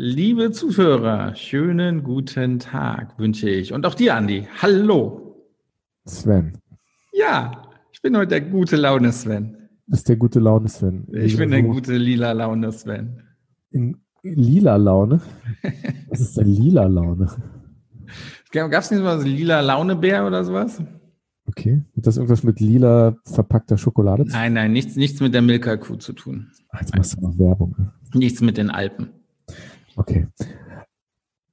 Liebe Zuhörer, schönen guten Tag wünsche ich. Und auch dir, Andi. Hallo. Sven. Ja, ich bin heute der gute Laune Sven. Das ist der gute Laune Sven. Ich bin der gute lila Laune Sven. In lila Laune? Was ist denn lila Laune? Gab es nicht so was lila Launebär oder sowas? Okay. Hat das irgendwas mit lila verpackter Schokolade? Nein, nein, nichts, nichts mit der Milka-Kuh zu tun. Ach, jetzt machst du noch Werbung. Ne? Nichts mit den Alpen. Okay.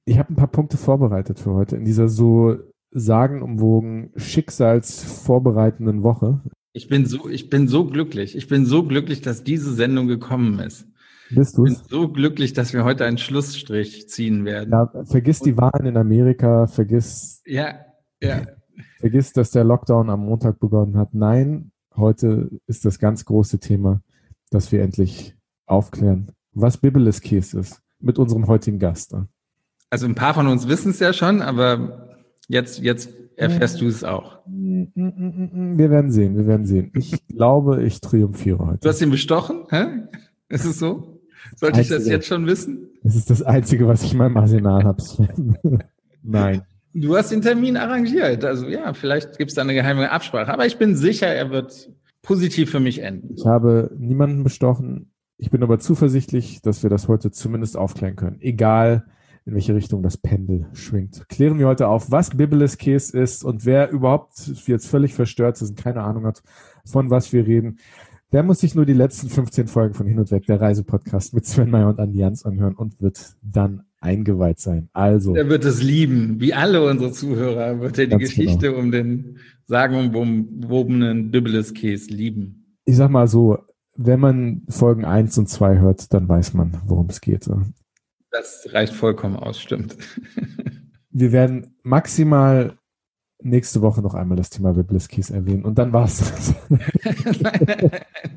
Ich habe ein paar Punkte vorbereitet für heute in dieser so sagenumwogen, schicksalsvorbereitenden Woche. Ich bin so, ich bin so glücklich. Ich bin so glücklich, dass diese Sendung gekommen ist. Bist du? Ich bin so glücklich, dass wir heute einen Schlussstrich ziehen werden. Ja, vergiss die Wahlen in Amerika, vergiss. Ja, ja. Vergiss, dass der Lockdown am Montag begonnen hat. Nein, heute ist das ganz große Thema, dass wir endlich aufklären, was Bibelist Käse ist mit unserem heutigen Gast. Also ein paar von uns wissen es ja schon, aber jetzt, jetzt erfährst du es auch. Wir werden sehen, wir werden sehen. Ich glaube, ich triumphiere heute. Du hast ihn bestochen? Hä? Ist es so? Sollte ich das jetzt schon wissen? Das ist das Einzige, was ich in meinem Arsenal habe. Nein. Du hast den Termin arrangiert. Also ja, vielleicht gibt es da eine geheime Absprache. Aber ich bin sicher, er wird positiv für mich enden. Ich habe niemanden bestochen. Ich bin aber zuversichtlich, dass wir das heute zumindest aufklären können. Egal, in welche Richtung das Pendel schwingt. Klären wir heute auf, was Bibelist Case ist und wer überhaupt jetzt völlig verstört ist und keine Ahnung hat, von was wir reden. Der muss sich nur die letzten 15 Folgen von Hin und Weg, der Reisepodcast mit Sven Meyer und Andi Jans anhören und wird dann eingeweiht sein. Also. Er wird es lieben. Wie alle unsere Zuhörer wird er die Geschichte genau. um den sagenumwobenen Case lieben. Ich sag mal so, wenn man Folgen 1 und 2 hört, dann weiß man, worum es geht. Das reicht vollkommen aus, stimmt. Wir werden maximal nächste Woche noch einmal das Thema Weblis erwähnen und dann war's das.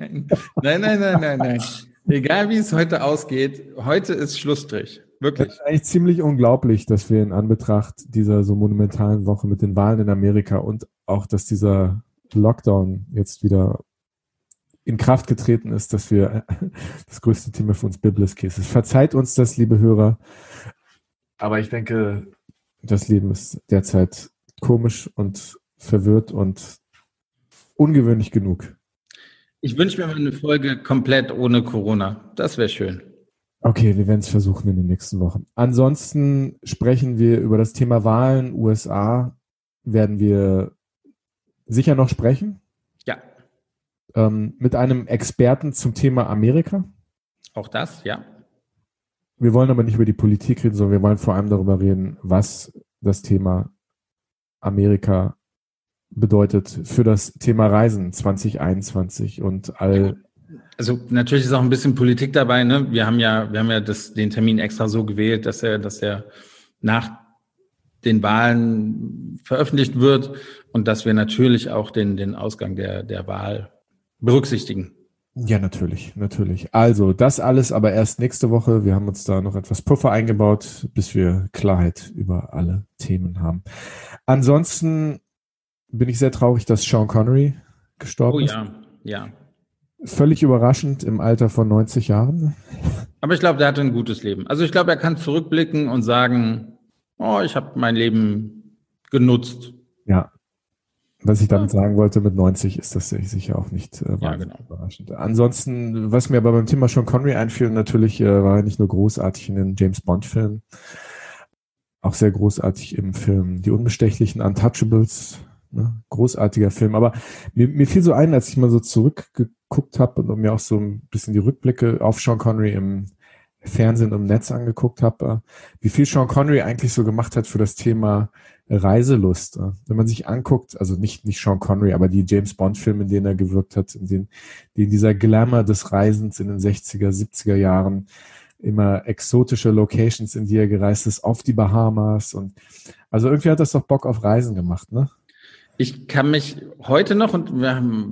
nein, nein, nein, nein, nein, nein. Egal wie es heute ausgeht, heute ist Schlussstrich. Wirklich. Das ist eigentlich ziemlich unglaublich, dass wir in Anbetracht dieser so monumentalen Woche mit den Wahlen in Amerika und auch, dass dieser Lockdown jetzt wieder in Kraft getreten ist, dass wir das größte Thema für uns Biblis ist. Verzeiht uns das, liebe Hörer. Aber ich denke, das Leben ist derzeit komisch und verwirrt und ungewöhnlich genug. Ich wünsche mir mal eine Folge komplett ohne Corona. Das wäre schön. Okay, wir werden es versuchen in den nächsten Wochen. Ansonsten sprechen wir über das Thema Wahlen USA. Werden wir sicher noch sprechen ähm, mit einem Experten zum Thema Amerika. Auch das, ja. Wir wollen aber nicht über die Politik reden, sondern wir wollen vor allem darüber reden, was das Thema Amerika bedeutet für das Thema Reisen 2021 und all. Also natürlich ist auch ein bisschen Politik dabei. Ne? Wir haben ja, wir haben ja das, den Termin extra so gewählt, dass er, dass er nach den Wahlen veröffentlicht wird und dass wir natürlich auch den, den Ausgang der, der Wahl berücksichtigen. Ja, natürlich, natürlich. Also, das alles aber erst nächste Woche. Wir haben uns da noch etwas Puffer eingebaut, bis wir Klarheit über alle Themen haben. Ansonsten bin ich sehr traurig, dass Sean Connery gestorben ist. Oh ja, ja. Völlig überraschend im Alter von 90 Jahren. Aber ich glaube, der hatte ein gutes Leben. Also ich glaube, er kann zurückblicken und sagen, oh, ich habe mein Leben genutzt. Ja, was ich damit sagen wollte, mit 90 ist das sicher auch nicht äh, ja, genau. überraschend. Ansonsten, was mir aber beim Thema Sean Connery einfiel, natürlich äh, war er nicht nur großartig in den James Bond-Filmen, auch sehr großartig im Film Die Unbestechlichen Untouchables. Ne? Großartiger Film. Aber mir, mir fiel so ein, als ich mal so zurückgeguckt habe und mir auch so ein bisschen die Rückblicke auf Sean Connery im Fernsehen und im Netz angeguckt habe, äh, wie viel Sean Connery eigentlich so gemacht hat für das Thema Reiselust. Äh. Wenn man sich anguckt, also nicht, nicht Sean Connery, aber die James Bond-Filme, in denen er gewirkt hat, in denen, die dieser Glamour des Reisens in den 60er, 70er Jahren, immer exotische Locations, in die er gereist ist, auf die Bahamas und also irgendwie hat das doch Bock auf Reisen gemacht, ne? Ich kann mich heute noch und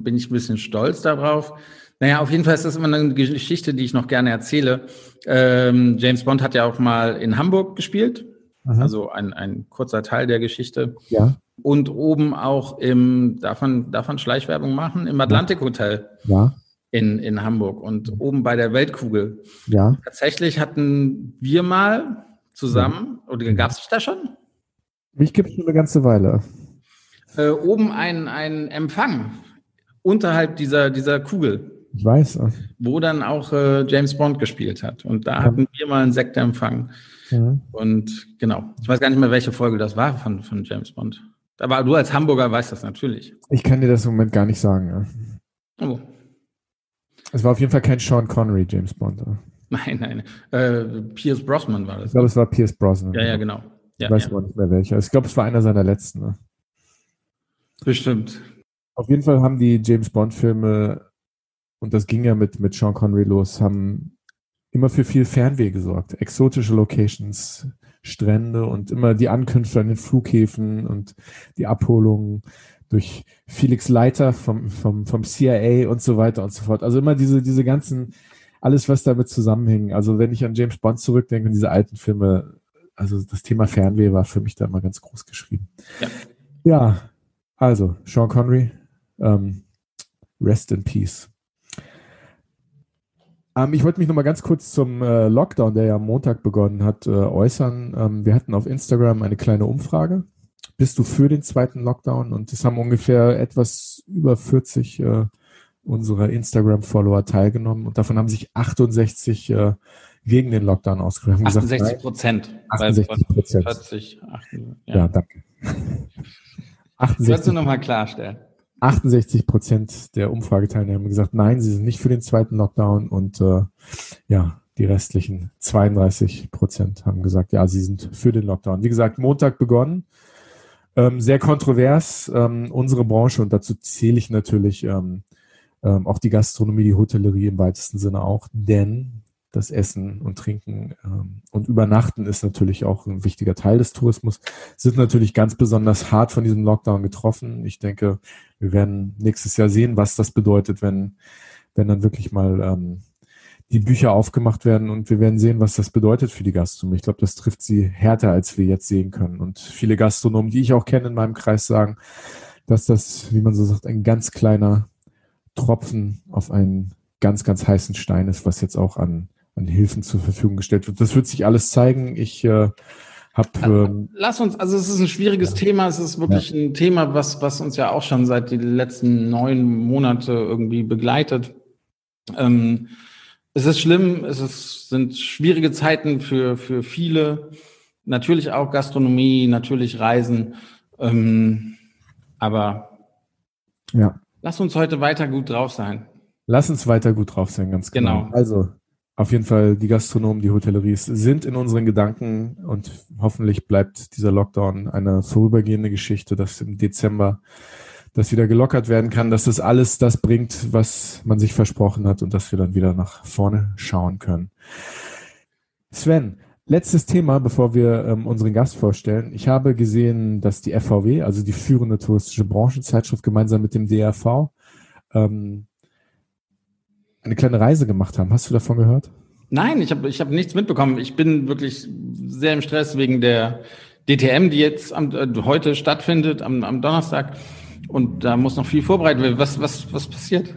bin ich ein bisschen stolz darauf. Naja, auf jeden Fall ist das immer eine Geschichte, die ich noch gerne erzähle. Ähm, James Bond hat ja auch mal in Hamburg gespielt Aha. Also ein, ein kurzer Teil der Geschichte. Ja. Und oben auch im, darf man, darf man Schleichwerbung machen? Im Atlantik Hotel. Ja. in, in Hamburg und oben bei der Weltkugel. Ja. Tatsächlich hatten wir mal zusammen, oder gab es dich da schon? Mich gibt es schon eine ganze Weile. Äh, oben ein, ein Empfang unterhalb dieser, dieser Kugel. Ich weiß. Wo dann auch äh, James Bond gespielt hat. Und da hatten wir mal einen Sektorempfang. Mhm. Und genau, ich weiß gar nicht mehr, welche Folge das war von, von James Bond. Aber du als Hamburger weißt das natürlich. Ich kann dir das im Moment gar nicht sagen. Ja. Oh. Es war auf jeden Fall kein Sean Connery James Bond. Oder? Nein, nein. Äh, Pierce Brosnan war das. Ich glaube, es war Pierce Brosnan. Ja, ja, genau. Ja, ich weiß ja. aber nicht mehr welcher. Ich glaube, es war einer seiner letzten. Ne? Bestimmt. Auf jeden Fall haben die James Bond-Filme, und das ging ja mit, mit Sean Connery los, haben immer für viel Fernweh gesorgt. Exotische Locations, Strände und immer die Ankünfte an den Flughäfen und die Abholungen durch Felix Leiter vom, vom, vom CIA und so weiter und so fort. Also immer diese, diese ganzen, alles, was damit zusammenhing. Also wenn ich an James Bond zurückdenke und diese alten Filme, also das Thema Fernweh war für mich da immer ganz groß geschrieben. Ja, ja also Sean Connery, ähm, rest in peace. Ähm, ich wollte mich noch mal ganz kurz zum äh, Lockdown, der ja am Montag begonnen hat, äh, äußern. Ähm, wir hatten auf Instagram eine kleine Umfrage. Bist du für den zweiten Lockdown? Und es haben ungefähr etwas über 40 äh, unserer Instagram-Follower teilgenommen und davon haben sich 68 äh, gegen den Lockdown ausgesprochen. 68 Prozent. 68 Prozent. 40, 8, ja. ja, danke. 68, Wolltest du nochmal klarstellen? 68 Prozent der Umfrageteilnehmer haben gesagt, nein, sie sind nicht für den zweiten Lockdown. Und äh, ja, die restlichen 32 Prozent haben gesagt, ja, sie sind für den Lockdown. Wie gesagt, Montag begonnen, ähm, sehr kontrovers, ähm, unsere Branche und dazu zähle ich natürlich ähm, ähm, auch die Gastronomie, die Hotellerie im weitesten Sinne auch, denn das Essen und Trinken ähm, und Übernachten ist natürlich auch ein wichtiger Teil des Tourismus, sind natürlich ganz besonders hart von diesem Lockdown getroffen. Ich denke, wir werden nächstes Jahr sehen, was das bedeutet, wenn, wenn dann wirklich mal ähm, die Bücher aufgemacht werden und wir werden sehen, was das bedeutet für die Gastronomie. Ich glaube, das trifft sie härter, als wir jetzt sehen können. Und viele Gastronomen, die ich auch kenne in meinem Kreis, sagen, dass das, wie man so sagt, ein ganz kleiner Tropfen auf einen ganz, ganz heißen Stein ist, was jetzt auch an an Hilfen zur Verfügung gestellt wird. Das wird sich alles zeigen. Ich äh, habe. Ähm, Lass uns, also es ist ein schwieriges ja. Thema. Es ist wirklich ja. ein Thema, was, was uns ja auch schon seit den letzten neun Monate irgendwie begleitet. Ähm, es ist schlimm, es ist, sind schwierige Zeiten für, für viele. Natürlich auch Gastronomie, natürlich Reisen. Ähm, aber ja. lass uns heute weiter gut drauf sein. Lass uns weiter gut drauf sein, ganz genau. genau. Also, auf jeden Fall, die Gastronomen, die Hotelleries sind in unseren Gedanken und hoffentlich bleibt dieser Lockdown eine vorübergehende Geschichte, dass im Dezember das wieder gelockert werden kann, dass das alles das bringt, was man sich versprochen hat und dass wir dann wieder nach vorne schauen können. Sven, letztes Thema, bevor wir ähm, unseren Gast vorstellen. Ich habe gesehen, dass die FVW, also die führende touristische Branchenzeitschrift, gemeinsam mit dem DRV ähm, eine kleine Reise gemacht haben. Hast du davon gehört? Nein, ich habe ich hab nichts mitbekommen. Ich bin wirklich sehr im Stress wegen der DTM, die jetzt am, äh, heute stattfindet, am, am Donnerstag. Und da muss noch viel vorbereitet werden. Was, was, was passiert?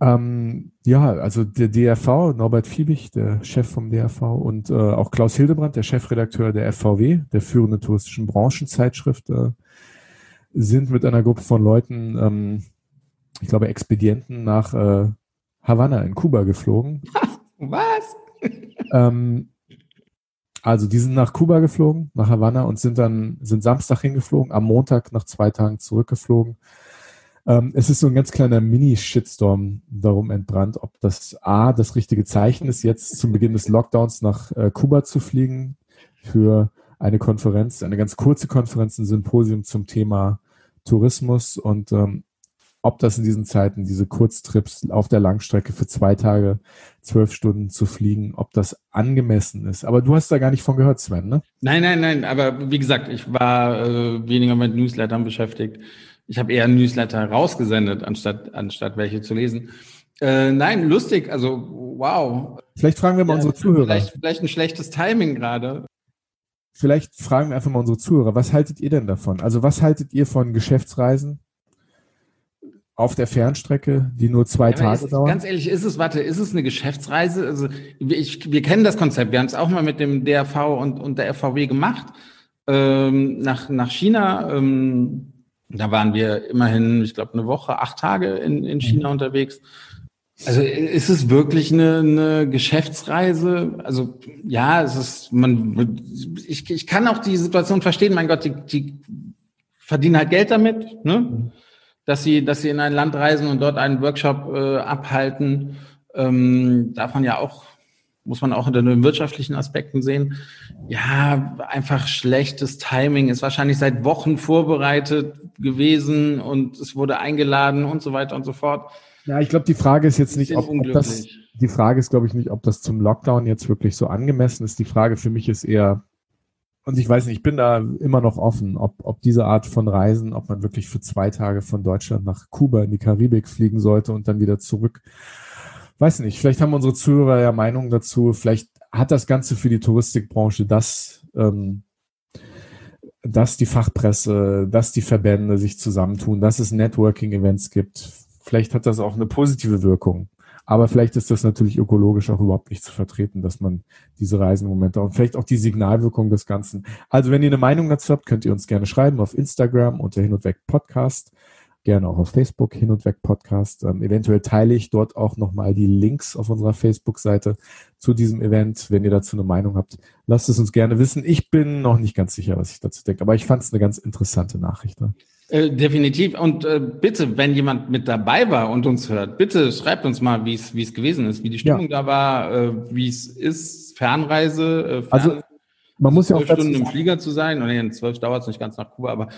Ähm, ja, also der DRV, Norbert Fiebig, der Chef vom DRV und äh, auch Klaus Hildebrand, der Chefredakteur der FVW, der führenden touristischen Branchenzeitschrift, äh, sind mit einer Gruppe von Leuten, ähm, ich glaube Expedienten, nach äh, Havanna in Kuba geflogen. Was? ähm, also die sind nach Kuba geflogen, nach Havanna und sind dann sind Samstag hingeflogen, am Montag nach zwei Tagen zurückgeflogen. Ähm, es ist so ein ganz kleiner Mini-Shitstorm darum entbrannt, ob das A das richtige Zeichen ist, jetzt zum Beginn des Lockdowns nach äh, Kuba zu fliegen für eine Konferenz, eine ganz kurze Konferenz, ein Symposium zum Thema Tourismus und ähm, ob das in diesen Zeiten, diese Kurztrips auf der Langstrecke für zwei Tage, zwölf Stunden zu fliegen, ob das angemessen ist. Aber du hast da gar nicht von gehört, Sven, ne? Nein, nein, nein. Aber wie gesagt, ich war äh, weniger mit Newslettern beschäftigt. Ich habe eher Newsletter rausgesendet, anstatt, anstatt welche zu lesen. Äh, nein, lustig. Also, wow. Vielleicht fragen wir mal ja, unsere Zuhörer. Vielleicht, vielleicht ein schlechtes Timing gerade. Vielleicht fragen wir einfach mal unsere Zuhörer, was haltet ihr denn davon? Also was haltet ihr von Geschäftsreisen? Auf der Fernstrecke, die nur zwei ja, Tage ist, dauern? Ganz ehrlich, ist es, warte, ist es eine Geschäftsreise? Also ich, wir kennen das Konzept, wir haben es auch mal mit dem DRV und, und der FVW gemacht, ähm, nach, nach China. Ähm, da waren wir immerhin, ich glaube, eine Woche, acht Tage in, in China mhm. unterwegs. Also ist es wirklich eine, eine Geschäftsreise? Also ja, es ist, man, ich, ich kann auch die Situation verstehen, mein Gott, die, die verdienen halt Geld damit, ne? Mhm dass sie, dass sie in ein Land reisen und dort einen Workshop äh, abhalten. Ähm, darf man ja auch, muss man auch unter den wirtschaftlichen Aspekten sehen. Ja, einfach schlechtes Timing, ist wahrscheinlich seit Wochen vorbereitet gewesen und es wurde eingeladen und so weiter und so fort. Ja, ich glaube, die Frage ist jetzt nicht, ob, ob das, die Frage ist, glaube ich, nicht, ob das zum Lockdown jetzt wirklich so angemessen ist. Die Frage für mich ist eher, und ich weiß nicht, ich bin da immer noch offen, ob, ob diese Art von Reisen, ob man wirklich für zwei Tage von Deutschland nach Kuba in die Karibik fliegen sollte und dann wieder zurück. Weiß nicht, vielleicht haben unsere Zuhörer ja Meinungen dazu. Vielleicht hat das Ganze für die Touristikbranche das, ähm, dass die Fachpresse, dass die Verbände sich zusammentun, dass es Networking-Events gibt. Vielleicht hat das auch eine positive Wirkung. Aber vielleicht ist das natürlich ökologisch auch überhaupt nicht zu vertreten, dass man diese Reisenmomente und vielleicht auch die Signalwirkung des Ganzen. Also wenn ihr eine Meinung dazu habt, könnt ihr uns gerne schreiben auf Instagram unter Hin und Weg Podcast gerne auch auf Facebook hin und weg Podcast. Ähm, eventuell teile ich dort auch nochmal die Links auf unserer Facebook-Seite zu diesem Event. Wenn ihr dazu eine Meinung habt, lasst es uns gerne wissen. Ich bin noch nicht ganz sicher, was ich dazu denke, aber ich fand es eine ganz interessante Nachricht. Ne? Äh, definitiv. Und äh, bitte, wenn jemand mit dabei war und uns hört, bitte schreibt uns mal, wie es wie es gewesen ist, wie die Stimmung ja. da war, äh, wie es ist, Fernreise, äh, Fern also man muss ja auch Stunden im Flieger zu sein. Und in zwölf dauert es nicht ganz nach Kuba, aber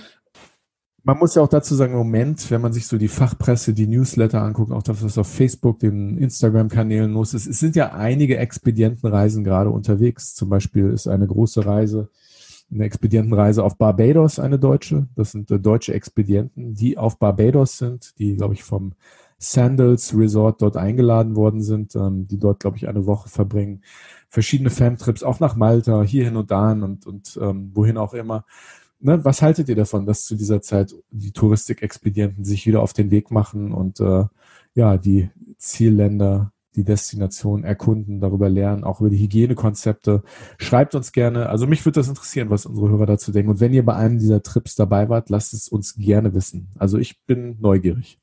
man muss ja auch dazu sagen, im Moment, wenn man sich so die Fachpresse, die Newsletter anguckt, auch das, was auf Facebook, den Instagram-Kanälen los ist, es sind ja einige Expedientenreisen gerade unterwegs. Zum Beispiel ist eine große Reise eine Expedientenreise auf Barbados, eine deutsche. Das sind äh, deutsche Expedienten, die auf Barbados sind, die, glaube ich, vom Sandals Resort dort eingeladen worden sind, ähm, die dort, glaube ich, eine Woche verbringen. Verschiedene Famtrips, auch nach Malta, hierhin und dahin und, und ähm, wohin auch immer. Ne, was haltet ihr davon, dass zu dieser Zeit die Touristikexpedienten sich wieder auf den Weg machen und äh, ja, die Zielländer die Destination erkunden, darüber lernen, auch über die Hygienekonzepte. Schreibt uns gerne. Also mich würde das interessieren, was unsere Hörer dazu denken. Und wenn ihr bei einem dieser Trips dabei wart, lasst es uns gerne wissen. Also ich bin neugierig.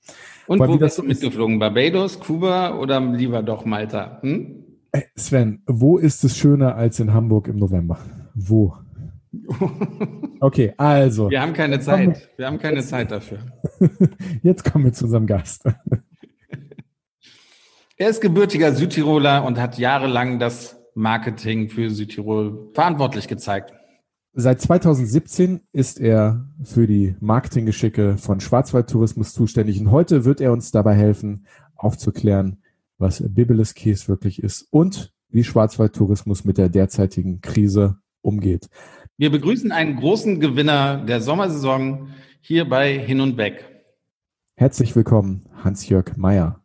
Und Aber wo bist du mitgeflogen? Barbados, Kuba oder lieber doch Malta? Hm? Sven, wo ist es schöner als in Hamburg im November? Wo? Okay, also. Wir haben keine Zeit. Wir haben keine Zeit dafür. Jetzt kommen wir zu unserem Gast. Er ist gebürtiger Südtiroler und hat jahrelang das Marketing für Südtirol verantwortlich gezeigt. Seit 2017 ist er für die Marketinggeschicke von Schwarzwaldtourismus zuständig und heute wird er uns dabei helfen, aufzuklären, was Bibeles Kies wirklich ist und wie Schwarzwaldtourismus mit der derzeitigen Krise umgeht. Wir begrüßen einen großen Gewinner der Sommersaison hier bei Hin und Weg. Herzlich willkommen, Hans-Jörg Meyer.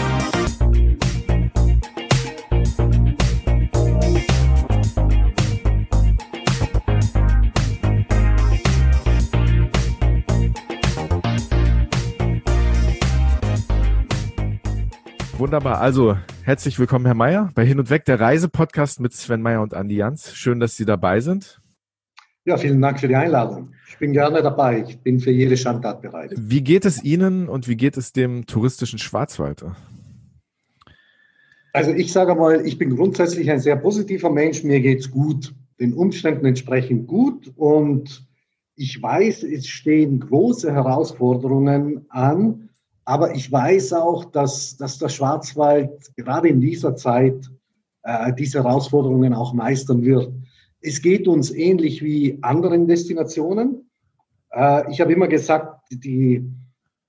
Wunderbar. Also, herzlich willkommen, Herr Mayer, bei Hin und Weg, der Reisepodcast mit Sven Meyer und Andi Jans. Schön, dass Sie dabei sind. Ja, vielen Dank für die Einladung. Ich bin gerne dabei. Ich bin für jede Standart bereit. Wie geht es Ihnen und wie geht es dem touristischen Schwarzwald? Also ich sage mal, ich bin grundsätzlich ein sehr positiver Mensch. Mir geht es gut, den Umständen entsprechend gut. Und ich weiß, es stehen große Herausforderungen an. Aber ich weiß auch, dass, dass der Schwarzwald gerade in dieser Zeit äh, diese Herausforderungen auch meistern wird. Es geht uns ähnlich wie anderen Destinationen. Äh, ich habe immer gesagt, die,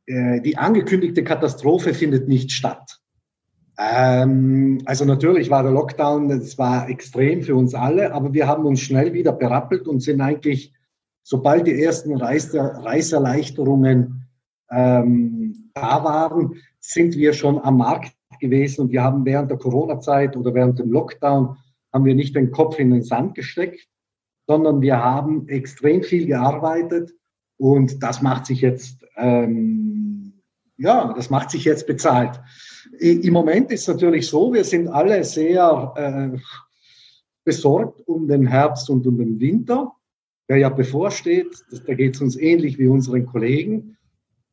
äh, die angekündigte Katastrophe findet nicht statt. Ähm, also natürlich war der Lockdown, das war extrem für uns alle, aber wir haben uns schnell wieder berappelt und sind eigentlich sobald die ersten Reise, Reiserleichterungen ähm, da waren, sind wir schon am Markt gewesen und wir haben während der Corona-Zeit oder während dem Lockdown haben wir nicht den Kopf in den Sand gesteckt, sondern wir haben extrem viel gearbeitet und das macht sich jetzt, ähm, ja, das macht sich jetzt bezahlt. Im Moment ist es natürlich so, wir sind alle sehr äh, besorgt um den Herbst und um den Winter, der ja bevorsteht. Da geht es uns ähnlich wie unseren Kollegen.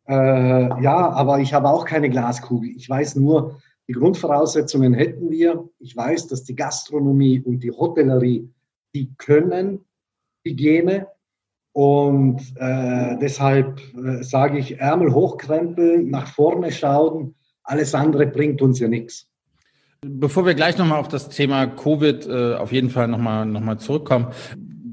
Äh, ja, aber ich habe auch keine Glaskugel. Ich weiß nur, die Grundvoraussetzungen hätten wir. Ich weiß, dass die Gastronomie und die Hotellerie, die können Hygiene. Und äh, deshalb äh, sage ich, Ärmel hochkrempeln, nach vorne schauen. Alles andere bringt uns ja nichts. Bevor wir gleich nochmal auf das Thema Covid äh, auf jeden Fall nochmal noch mal zurückkommen,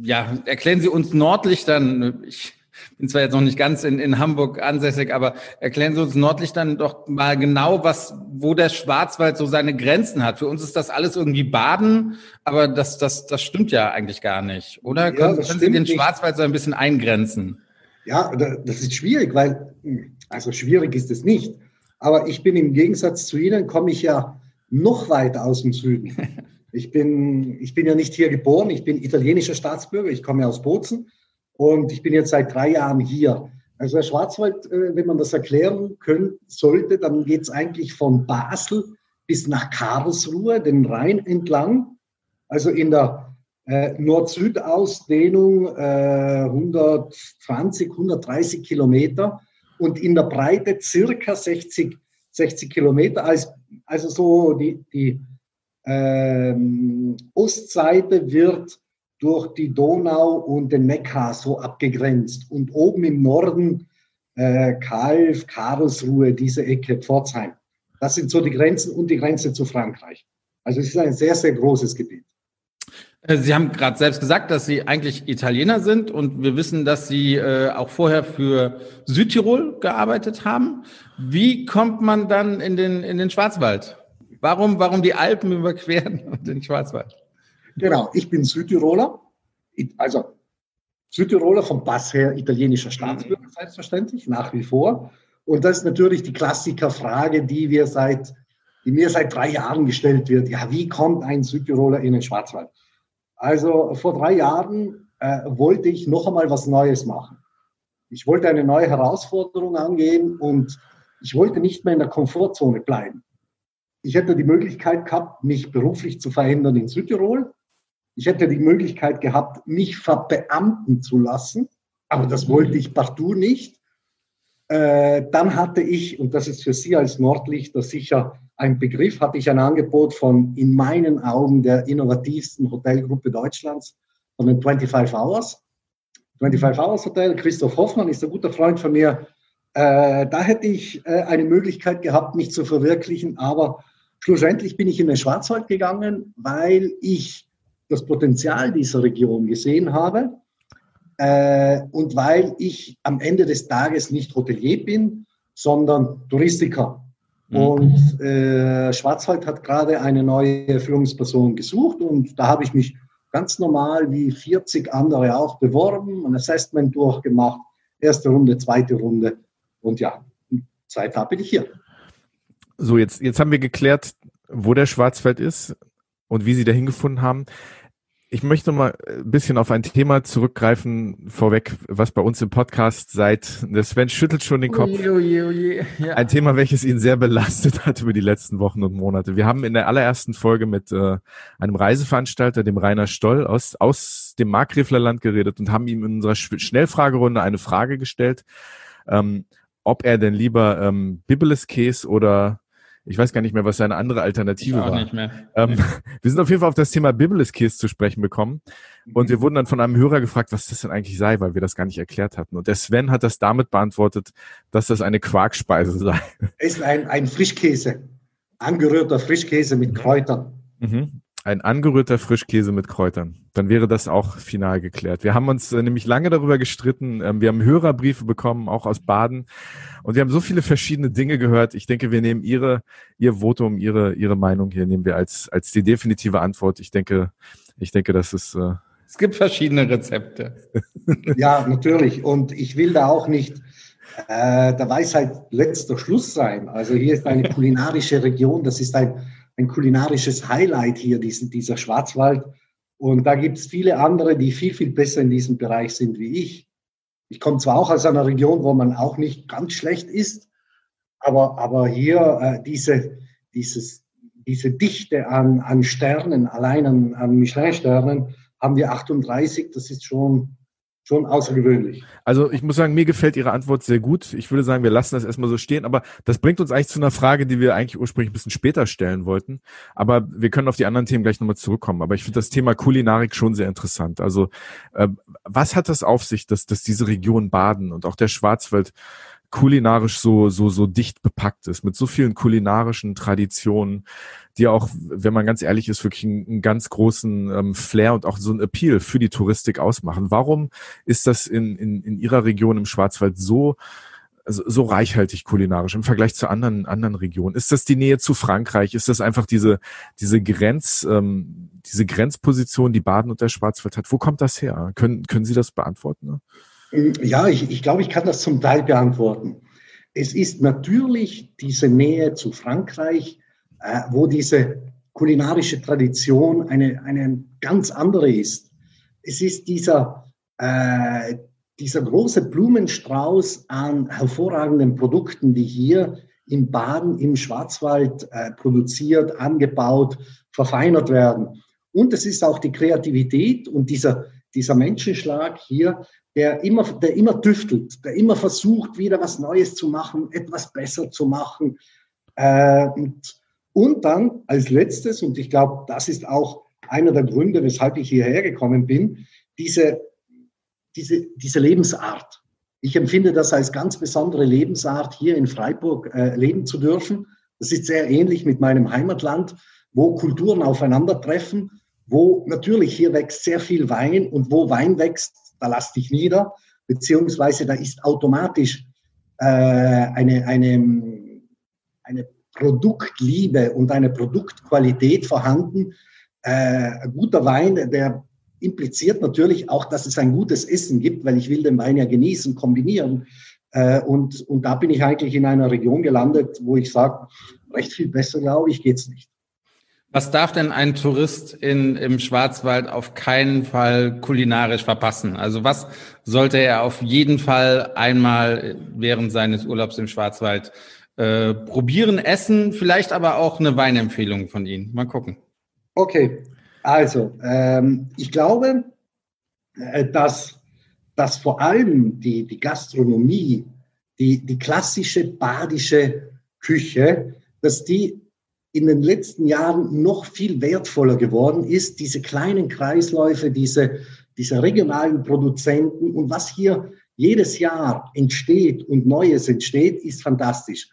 ja, erklären Sie uns nördlich dann, ich bin zwar jetzt noch nicht ganz in, in Hamburg ansässig, aber erklären Sie uns nördlich dann doch mal genau, was, wo der Schwarzwald so seine Grenzen hat. Für uns ist das alles irgendwie Baden, aber das, das, das stimmt ja eigentlich gar nicht, oder? Ja, können, können Sie den nicht. Schwarzwald so ein bisschen eingrenzen? Ja, das ist schwierig, weil, also schwierig ist es nicht. Aber ich bin im Gegensatz zu Ihnen, komme ich ja noch weiter aus dem Süden. Ich bin, ich bin ja nicht hier geboren, ich bin italienischer Staatsbürger, ich komme aus Bozen und ich bin jetzt seit drei Jahren hier. Also der Schwarzwald, äh, wenn man das erklären können, sollte, dann geht es eigentlich von Basel bis nach Karlsruhe, den Rhein entlang. Also in der äh, Nord-Süd-Ausdehnung äh, 120, 130 Kilometer und in der Breite circa 60, 60 Kilometer. Also also so die, die ähm, Ostseite wird durch die Donau und den Neckar so abgegrenzt. Und oben im Norden äh, Kalf, Karlsruhe, diese Ecke, Pforzheim. Das sind so die Grenzen und die Grenze zu Frankreich. Also es ist ein sehr, sehr großes Gebiet. Äh, Sie haben gerade selbst gesagt, dass Sie eigentlich Italiener sind und wir wissen, dass Sie äh, auch vorher für Südtirol gearbeitet haben. Wie kommt man dann in den, in den Schwarzwald? Warum, warum die Alpen überqueren und den Schwarzwald? Genau, ich bin Südtiroler, also Südtiroler vom Pass her italienischer Staatsbürger, selbstverständlich, nach wie vor. Und das ist natürlich die Klassikerfrage, die wir seit, die mir seit drei Jahren gestellt wird. Ja, wie kommt ein Südtiroler in den Schwarzwald? Also vor drei Jahren äh, wollte ich noch einmal was Neues machen. Ich wollte eine neue Herausforderung angehen und ich wollte nicht mehr in der Komfortzone bleiben. Ich hätte die Möglichkeit gehabt, mich beruflich zu verändern in Südtirol. Ich hätte die Möglichkeit gehabt, mich verbeamten zu lassen, aber das wollte ich partout nicht. Äh, dann hatte ich, und das ist für Sie als Nordlichter sicher ein Begriff, hatte ich ein Angebot von in meinen Augen der innovativsten Hotelgruppe Deutschlands, von den 25 Hours. 25 Hours Hotel, Christoph Hoffmann ist ein guter Freund von mir. Äh, da hätte ich äh, eine Möglichkeit gehabt, mich zu verwirklichen, aber schlussendlich bin ich in den Schwarzwald gegangen, weil ich das Potenzial dieser Region gesehen habe äh, und weil ich am Ende des Tages nicht Hotelier bin, sondern Touristiker. Mhm. Und äh, Schwarzwald hat gerade eine neue Führungsperson gesucht und da habe ich mich ganz normal wie 40 andere auch beworben, ein Assessment durchgemacht, erste Runde, zweite Runde und ja, seitdem bin ich hier. So, jetzt, jetzt haben wir geklärt, wo der Schwarzwald ist und wie Sie dahin gefunden haben. Ich möchte mal ein bisschen auf ein Thema zurückgreifen, vorweg, was bei uns im Podcast seit, der Sven schüttelt schon den Kopf. Oje, oje, oje. Ja. Ein Thema, welches ihn sehr belastet hat über die letzten Wochen und Monate. Wir haben in der allerersten Folge mit äh, einem Reiseveranstalter, dem Rainer Stoll aus, aus dem Markgräflerland geredet und haben ihm in unserer Schnellfragerunde eine Frage gestellt, ähm, ob er denn lieber ähm, Bibelus Käse oder ich weiß gar nicht mehr, was seine andere Alternative ich auch war. Nicht mehr. Ähm, wir sind auf jeden Fall auf das Thema Bibelus Käse zu sprechen bekommen. Und wir wurden dann von einem Hörer gefragt, was das denn eigentlich sei, weil wir das gar nicht erklärt hatten. Und der Sven hat das damit beantwortet, dass das eine Quarkspeise sei. Es ist ein, ein Frischkäse. Angerührter Frischkäse mit Kräutern. Mhm. Ein angerührter Frischkäse mit Kräutern. Dann wäre das auch final geklärt. Wir haben uns äh, nämlich lange darüber gestritten. Ähm, wir haben Hörerbriefe bekommen, auch aus Baden. Und wir haben so viele verschiedene Dinge gehört. Ich denke, wir nehmen Ihre, Ihr Votum, Ihre, Ihre Meinung hier nehmen wir als, als die definitive Antwort. Ich denke, ich denke, das ist, äh, Es gibt verschiedene Rezepte. Ja, natürlich. Und ich will da auch nicht äh, der Weisheit letzter Schluss sein. Also hier ist eine kulinarische Region, das ist ein, ein kulinarisches Highlight hier, diesen, dieser Schwarzwald. Und da gibt es viele andere, die viel, viel besser in diesem Bereich sind wie ich. Ich komme zwar auch aus einer Region, wo man auch nicht ganz schlecht ist, aber, aber hier äh, diese, dieses, diese Dichte an, an Sternen, allein an, an Michelin-Sternen, haben wir 38. Das ist schon, schon außergewöhnlich. Also ich muss sagen, mir gefällt Ihre Antwort sehr gut. Ich würde sagen, wir lassen das erstmal so stehen, aber das bringt uns eigentlich zu einer Frage, die wir eigentlich ursprünglich ein bisschen später stellen wollten. Aber wir können auf die anderen Themen gleich nochmal zurückkommen. Aber ich finde das Thema Kulinarik schon sehr interessant. Also äh, was hat das auf sich, dass, dass diese Region Baden und auch der Schwarzwald kulinarisch so, so, so dicht bepackt ist, mit so vielen kulinarischen Traditionen, die auch, wenn man ganz ehrlich ist, wirklich einen, einen ganz großen ähm, Flair und auch so ein Appeal für die Touristik ausmachen. Warum ist das in, in, in Ihrer Region im Schwarzwald so, so reichhaltig kulinarisch im Vergleich zu anderen anderen Regionen? Ist das die Nähe zu Frankreich? Ist das einfach diese diese Grenz ähm, diese Grenzposition, die Baden und der Schwarzwald hat? Wo kommt das her? Können können Sie das beantworten? Ne? Ja, ich, ich glaube, ich kann das zum Teil beantworten. Es ist natürlich diese Nähe zu Frankreich, äh, wo diese kulinarische Tradition eine, eine ganz andere ist. Es ist dieser, äh, dieser große Blumenstrauß an hervorragenden Produkten, die hier in Baden, im Schwarzwald äh, produziert, angebaut, verfeinert werden. Und es ist auch die Kreativität und dieser, dieser Menschenschlag hier, der immer, der immer tüftelt, der immer versucht, wieder was Neues zu machen, etwas besser zu machen. Äh, und, und dann als letztes, und ich glaube, das ist auch einer der Gründe, weshalb ich hierher gekommen bin, diese, diese, diese Lebensart. Ich empfinde das als ganz besondere Lebensart, hier in Freiburg äh, leben zu dürfen. Das ist sehr ähnlich mit meinem Heimatland, wo Kulturen aufeinandertreffen, wo natürlich hier wächst sehr viel Wein und wo Wein wächst, da lass dich nieder, beziehungsweise da ist automatisch äh, eine, eine, eine Produktliebe und eine Produktqualität vorhanden. Äh, ein guter Wein, der impliziert natürlich auch, dass es ein gutes Essen gibt, weil ich will den Wein ja genießen, kombinieren. Äh, und, und da bin ich eigentlich in einer Region gelandet, wo ich sage, recht viel besser, glaube ich, geht's nicht. Was darf denn ein Tourist in, im Schwarzwald auf keinen Fall kulinarisch verpassen? Also was sollte er auf jeden Fall einmal während seines Urlaubs im Schwarzwald äh, probieren, essen, vielleicht aber auch eine Weinempfehlung von Ihnen. Mal gucken. Okay, also ähm, ich glaube, äh, dass, dass vor allem die, die Gastronomie, die, die klassische badische Küche, dass die in den letzten Jahren noch viel wertvoller geworden ist, diese kleinen Kreisläufe, diese, diese regionalen Produzenten und was hier jedes Jahr entsteht und Neues entsteht, ist fantastisch.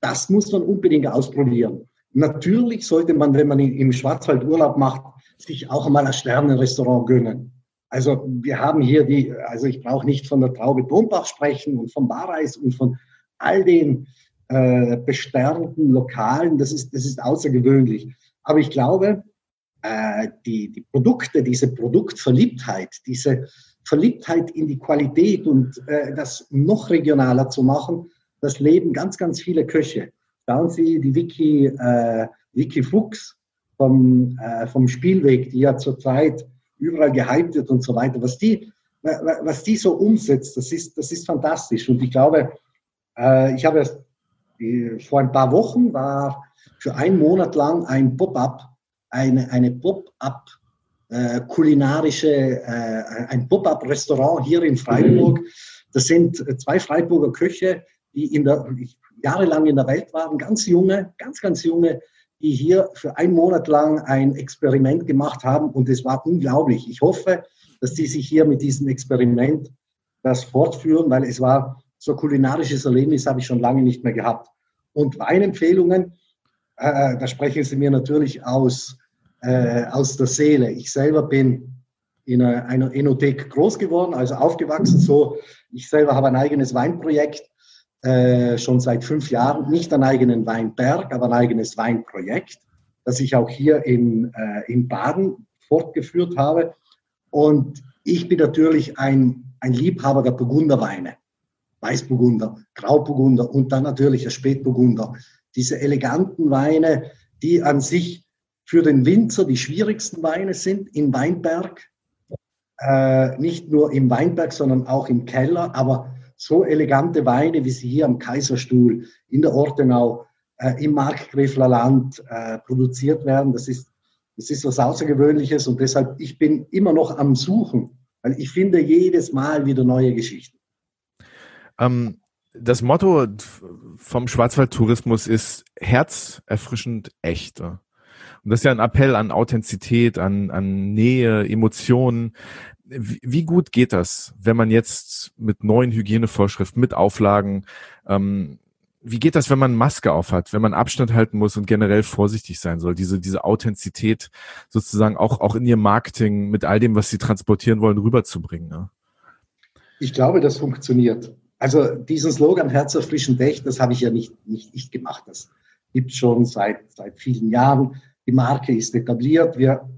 Das muss man unbedingt ausprobieren. Natürlich sollte man, wenn man im Schwarzwald Urlaub macht, sich auch mal ein Sternenrestaurant gönnen. Also wir haben hier die, also ich brauche nicht von der Traube Dombach sprechen und vom Barreis und von all den äh, besternten Lokalen. Das ist, das ist außergewöhnlich. Aber ich glaube, äh, die, die Produkte, diese Produktverliebtheit, diese Verliebtheit in die Qualität und äh, das noch regionaler zu machen, das leben ganz, ganz viele Köche. Schauen Sie die Vicky, äh, Vicky Fuchs vom, äh, vom Spielweg, die ja zurzeit überall gehypt wird und so weiter. Was die, was die so umsetzt, das ist, das ist fantastisch. Und ich glaube, äh, ich habe erst vor ein paar Wochen war für einen Monat lang ein Pop-up, eine, eine Pop-up äh, kulinarische, äh, ein Pop-up-Restaurant hier in Freiburg. Das sind zwei Freiburger Köche, die in der, jahrelang in der Welt waren, ganz junge, ganz, ganz junge, die hier für einen Monat lang ein Experiment gemacht haben und es war unglaublich. Ich hoffe, dass die sich hier mit diesem Experiment das fortführen, weil es war so kulinarisches Erlebnis habe ich schon lange nicht mehr gehabt. Und Weinempfehlungen, äh, da sprechen Sie mir natürlich aus, äh, aus der Seele. Ich selber bin in einer, einer Enothek groß geworden, also aufgewachsen so. Ich selber habe ein eigenes Weinprojekt, äh, schon seit fünf Jahren. Nicht einen eigenen Weinberg, aber ein eigenes Weinprojekt, das ich auch hier in, äh, in Baden fortgeführt habe. Und ich bin natürlich ein, ein Liebhaber der Burgunderweine. Weißburgunder, Grauburgunder und dann natürlich der Spätburgunder. Diese eleganten Weine, die an sich für den Winzer die schwierigsten Weine sind im Weinberg. Äh, nicht nur im Weinberg, sondern auch im Keller. Aber so elegante Weine, wie sie hier am Kaiserstuhl, in der Ortenau, äh, im Markgräfler Land äh, produziert werden, das ist, das ist was Außergewöhnliches. Und deshalb, ich bin immer noch am Suchen, weil ich finde jedes Mal wieder neue Geschichten. Ähm, das Motto vom Schwarzwaldtourismus ist herzerfrischend echt. Und das ist ja ein Appell an Authentizität, an, an Nähe, Emotionen. Wie, wie, gut geht das, wenn man jetzt mit neuen Hygienevorschriften, mit Auflagen, ähm, wie geht das, wenn man Maske aufhat, wenn man Abstand halten muss und generell vorsichtig sein soll, diese, diese Authentizität sozusagen auch, auch in ihr Marketing mit all dem, was sie transportieren wollen, rüberzubringen? Ne? Ich glaube, das funktioniert. Also diesen Slogan Herzerfrischend echt, das habe ich ja nicht, nicht ich gemacht. Das gibt schon seit, seit vielen Jahren. Die Marke ist etabliert. Wir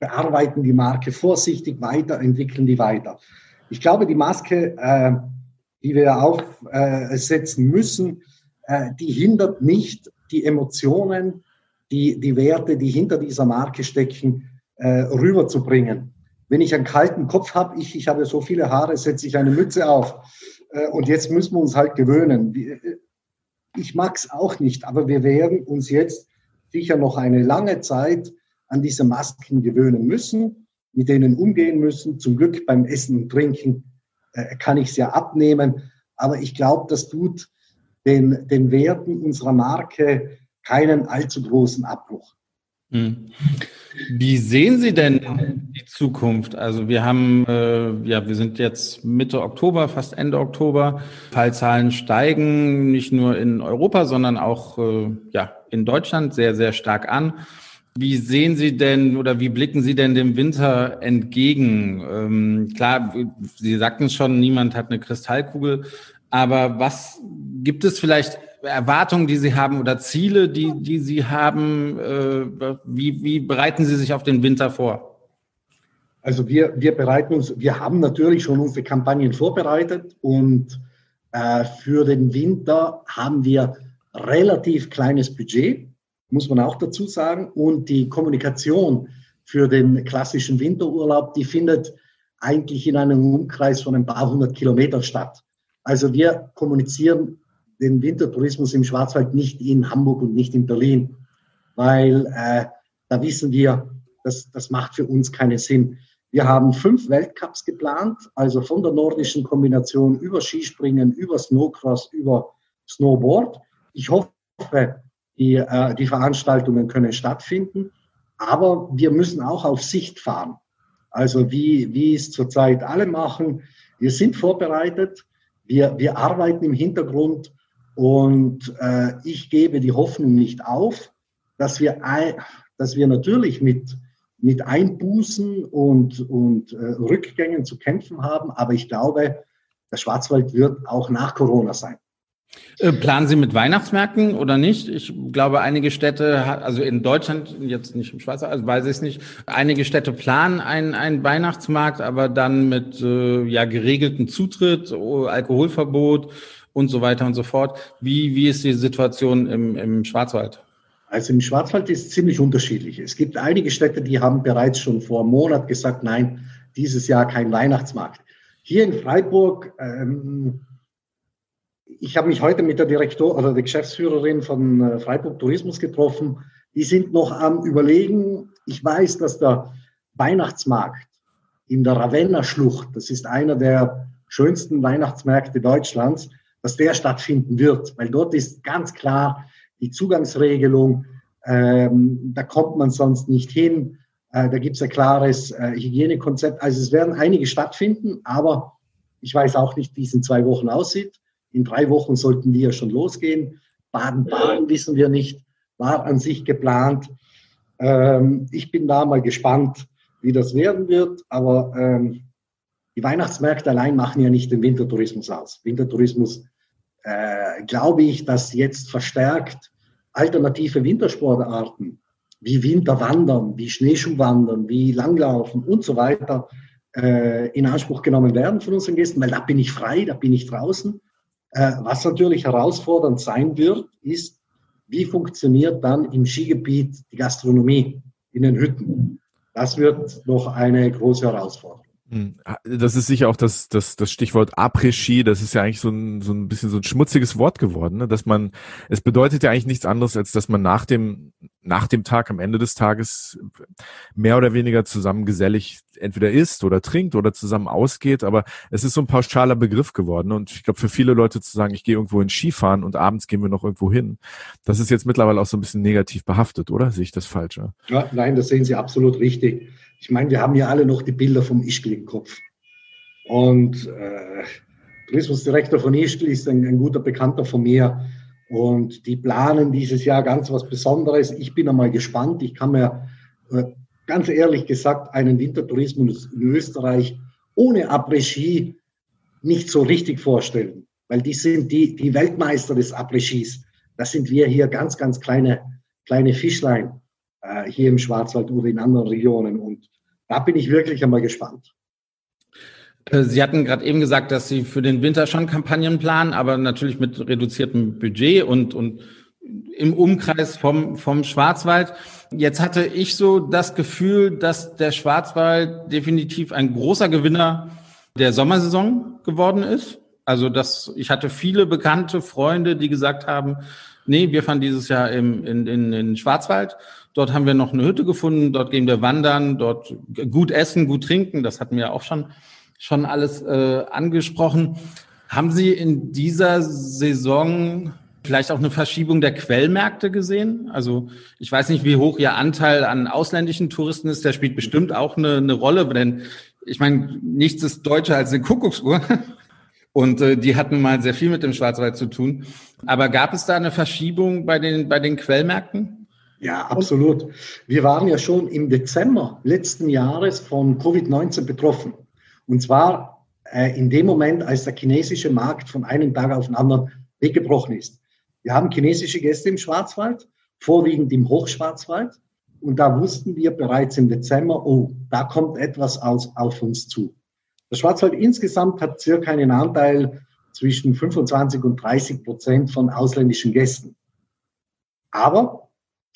bearbeiten die Marke vorsichtig weiter, entwickeln die weiter. Ich glaube, die Maske, äh, die wir aufsetzen müssen, äh, die hindert nicht die Emotionen, die, die Werte, die hinter dieser Marke stecken, äh, rüberzubringen. Wenn ich einen kalten Kopf habe, ich, ich habe so viele Haare, setze ich eine Mütze auf äh, und jetzt müssen wir uns halt gewöhnen. Äh, ich mag es auch nicht, aber wir werden uns jetzt sicher noch eine lange Zeit an diese Masken gewöhnen müssen, mit denen umgehen müssen. Zum Glück beim Essen und Trinken äh, kann ich es ja abnehmen. Aber ich glaube, das tut den, den Werten unserer Marke keinen allzu großen Abbruch. Hm. Wie sehen Sie denn die Zukunft? Also wir haben, äh, ja, wir sind jetzt Mitte Oktober, fast Ende Oktober. Fallzahlen steigen nicht nur in Europa, sondern auch äh, ja, in Deutschland sehr, sehr stark an. Wie sehen Sie denn oder wie blicken Sie denn dem Winter entgegen? Ähm, klar, Sie sagten es schon, niemand hat eine Kristallkugel. Aber was gibt es vielleicht Erwartungen, die Sie haben oder Ziele, die, die Sie haben? Äh, wie, wie bereiten Sie sich auf den Winter vor? Also wir, wir bereiten uns, wir haben natürlich schon unsere Kampagnen vorbereitet und äh, für den Winter haben wir relativ kleines Budget, muss man auch dazu sagen. Und die Kommunikation für den klassischen Winterurlaub, die findet eigentlich in einem Umkreis von ein paar hundert Kilometern statt. Also wir kommunizieren den Wintertourismus im Schwarzwald nicht in Hamburg und nicht in Berlin, weil äh, da wissen wir, das, das macht für uns keinen Sinn. Wir haben fünf Weltcups geplant, also von der nordischen Kombination über Skispringen, über Snowcross, über Snowboard. Ich hoffe, die, äh, die Veranstaltungen können stattfinden, aber wir müssen auch auf Sicht fahren. Also wie, wie es zurzeit alle machen. Wir sind vorbereitet, wir, wir arbeiten im Hintergrund und äh, ich gebe die Hoffnung nicht auf, dass wir, dass wir natürlich mit, mit Einbußen und, und äh, Rückgängen zu kämpfen haben. Aber ich glaube, der Schwarzwald wird auch nach Corona sein. Äh, planen Sie mit Weihnachtsmärkten oder nicht? Ich glaube, einige Städte, also in Deutschland, jetzt nicht im Schweizer, also weiß ich es nicht, einige Städte planen einen, einen Weihnachtsmarkt, aber dann mit äh, ja, geregelten Zutritt, Alkoholverbot und so weiter und so fort. Wie, wie ist die Situation im, im Schwarzwald? Also im Schwarzwald ist es ziemlich unterschiedlich. Es gibt einige Städte, die haben bereits schon vor einem Monat gesagt, nein, dieses Jahr kein Weihnachtsmarkt. Hier in Freiburg, ähm, ich habe mich heute mit der Direktor oder der Geschäftsführerin von äh, Freiburg Tourismus getroffen. Die sind noch am Überlegen. Ich weiß, dass der Weihnachtsmarkt in der Ravenna Schlucht, das ist einer der schönsten Weihnachtsmärkte Deutschlands, dass der stattfinden wird, weil dort ist ganz klar die Zugangsregelung, ähm, da kommt man sonst nicht hin, äh, da gibt es ein klares äh, Hygienekonzept. Also es werden einige stattfinden, aber ich weiß auch nicht, wie es in zwei Wochen aussieht. In drei Wochen sollten wir schon losgehen. Baden-Baden wissen wir nicht, war an sich geplant. Ähm, ich bin da mal gespannt, wie das werden wird, aber ähm, die Weihnachtsmärkte allein machen ja nicht den Wintertourismus aus. Wintertourismus äh, glaube ich, dass jetzt verstärkt alternative Wintersportarten wie Winterwandern, wie Schneeschuhwandern, wie Langlaufen und so weiter äh, in Anspruch genommen werden von unseren Gästen, weil da bin ich frei, da bin ich draußen. Äh, was natürlich herausfordernd sein wird, ist, wie funktioniert dann im Skigebiet die Gastronomie in den Hütten? Das wird noch eine große Herausforderung. Hm. Das ist sicher auch das, das, das Stichwort Après-Ski, das ist ja eigentlich so ein, so ein bisschen so ein schmutziges Wort geworden, ne? dass man, es bedeutet ja eigentlich nichts anderes, als dass man nach dem, nach dem Tag, am Ende des Tages mehr oder weniger zusammen gesellig entweder isst oder trinkt oder zusammen ausgeht, aber es ist so ein pauschaler Begriff geworden und ich glaube für viele Leute zu sagen, ich gehe irgendwo in Skifahren und abends gehen wir noch irgendwo hin, das ist jetzt mittlerweile auch so ein bisschen negativ behaftet, oder? Sehe ich das falsch? Ja, nein, das sehen Sie absolut richtig ich meine, wir haben ja alle noch die Bilder vom Ischgl im Kopf. Und äh, Tourismusdirektor von Ischgl ist ein, ein, guter Bekannter von mir. Und die planen dieses Jahr ganz was Besonderes. Ich bin einmal gespannt. Ich kann mir äh, ganz ehrlich gesagt einen Wintertourismus in Österreich ohne Après-Ski nicht so richtig vorstellen. Weil die sind die, die Weltmeister des Après-Skis. Das sind wir hier ganz, ganz kleine, kleine Fischlein äh, hier im Schwarzwald oder in anderen Regionen. Und da bin ich wirklich einmal gespannt. Äh, Sie hatten gerade eben gesagt, dass Sie für den Winter schon Kampagnen planen, aber natürlich mit reduziertem Budget und, und im Umkreis vom, vom Schwarzwald. Jetzt hatte ich so das Gefühl, dass der Schwarzwald definitiv ein großer Gewinner der Sommersaison geworden ist. Also dass ich hatte viele bekannte Freunde, die gesagt haben, nee, wir fahren dieses Jahr im, in, in, in Schwarzwald Dort haben wir noch eine Hütte gefunden, dort gehen wir wandern, dort gut essen, gut trinken. Das hatten wir auch schon, schon alles äh, angesprochen. Haben Sie in dieser Saison vielleicht auch eine Verschiebung der Quellmärkte gesehen? Also ich weiß nicht, wie hoch Ihr Anteil an ausländischen Touristen ist. Der spielt bestimmt auch eine, eine Rolle, denn ich meine, nichts ist deutscher als eine Kuckucksuhr. Und äh, die hatten mal sehr viel mit dem Schwarzwald zu tun. Aber gab es da eine Verschiebung bei den, bei den Quellmärkten? Ja, absolut. Wir waren ja schon im Dezember letzten Jahres von Covid-19 betroffen. Und zwar äh, in dem Moment, als der chinesische Markt von einem Tag auf den anderen weggebrochen ist. Wir haben chinesische Gäste im Schwarzwald, vorwiegend im Hochschwarzwald. Und da wussten wir bereits im Dezember, oh, da kommt etwas aus, auf uns zu. Der Schwarzwald insgesamt hat circa einen Anteil zwischen 25 und 30 Prozent von ausländischen Gästen. Aber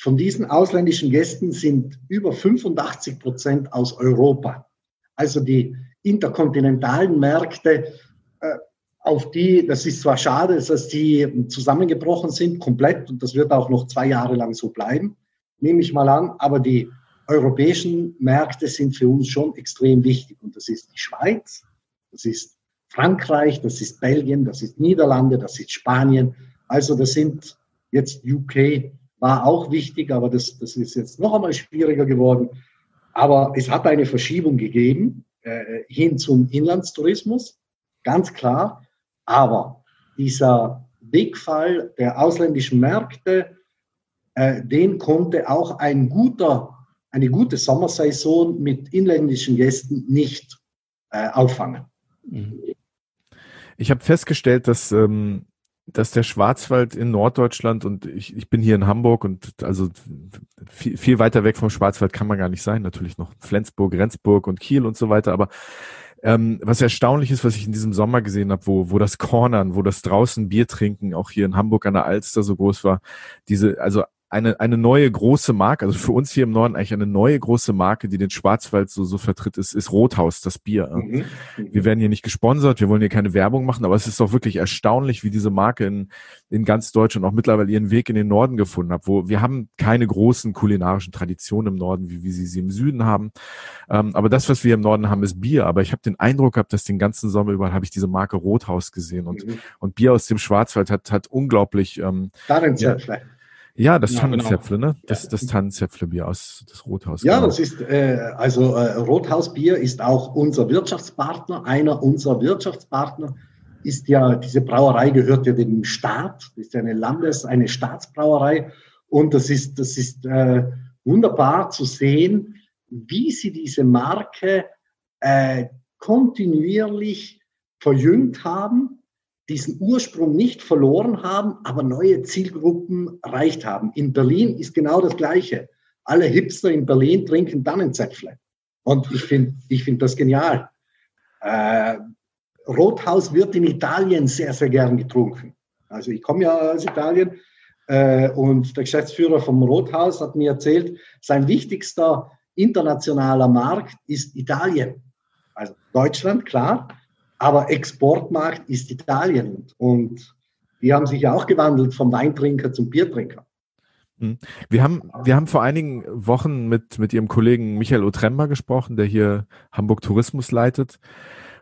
von diesen ausländischen Gästen sind über 85 Prozent aus Europa. Also die interkontinentalen Märkte, äh, auf die, das ist zwar schade, dass die zusammengebrochen sind, komplett, und das wird auch noch zwei Jahre lang so bleiben, nehme ich mal an, aber die europäischen Märkte sind für uns schon extrem wichtig. Und das ist die Schweiz, das ist Frankreich, das ist Belgien, das ist Niederlande, das ist Spanien. Also das sind jetzt UK, war auch wichtig, aber das, das ist jetzt noch einmal schwieriger geworden. Aber es hat eine Verschiebung gegeben äh, hin zum Inlandstourismus, ganz klar. Aber dieser Wegfall der ausländischen Märkte, äh, den konnte auch ein guter, eine gute Sommersaison mit inländischen Gästen nicht äh, auffangen. Ich habe festgestellt, dass ähm, dass der Schwarzwald in Norddeutschland und ich, ich bin hier in Hamburg und also viel, viel weiter weg vom Schwarzwald kann man gar nicht sein. Natürlich noch Flensburg, Rendsburg und Kiel und so weiter. Aber ähm, was erstaunlich ist, was ich in diesem Sommer gesehen habe, wo, wo das Cornern, wo das draußen Bier trinken, auch hier in Hamburg an der Alster so groß war, diese, also eine, eine neue große Marke, also für uns hier im Norden eigentlich eine neue große Marke, die den Schwarzwald so, so vertritt, ist, ist Rothaus, das Bier. Mhm. Wir werden hier nicht gesponsert, wir wollen hier keine Werbung machen, aber es ist doch wirklich erstaunlich, wie diese Marke in, in ganz Deutschland auch mittlerweile ihren Weg in den Norden gefunden hat, wo wir haben keine großen kulinarischen Traditionen im Norden, wie, wie sie sie im Süden haben. Ähm, aber das, was wir im Norden haben, ist Bier. Aber ich habe den Eindruck gehabt, dass den ganzen Sommer über habe ich diese Marke Rothaus gesehen und, mhm. und Bier aus dem Schwarzwald hat, hat unglaublich, ähm, ja, ja, das ja, Tannenzäpfle, genau. ne? Das, das Tannenzäpflebier aus des Rothaus. Ja, genau. das ist, äh, also äh, Rothausbier ist auch unser Wirtschaftspartner. Einer unserer Wirtschaftspartner ist ja, diese Brauerei gehört ja dem Staat, das ist ja eine Landes-, eine Staatsbrauerei. Und das ist, das ist äh, wunderbar zu sehen, wie sie diese Marke äh, kontinuierlich verjüngt haben diesen Ursprung nicht verloren haben, aber neue Zielgruppen erreicht haben. In Berlin ist genau das Gleiche. alle Hipster in Berlin trinken Tannenzäpfle. Und ich finde ich find das genial. Äh, Rothaus wird in Italien sehr, sehr gern getrunken. Also ich komme ja aus Italien äh, und der Geschäftsführer vom Rothaus hat mir erzählt, sein wichtigster internationaler Markt ist Italien. Also Deutschland, klar, aber Exportmarkt ist Italien. Und die haben sich ja auch gewandelt vom Weintrinker zum Biertrinker. Hm. Wir haben, wir haben vor einigen Wochen mit, mit Ihrem Kollegen Michael Otremba gesprochen, der hier Hamburg Tourismus leitet.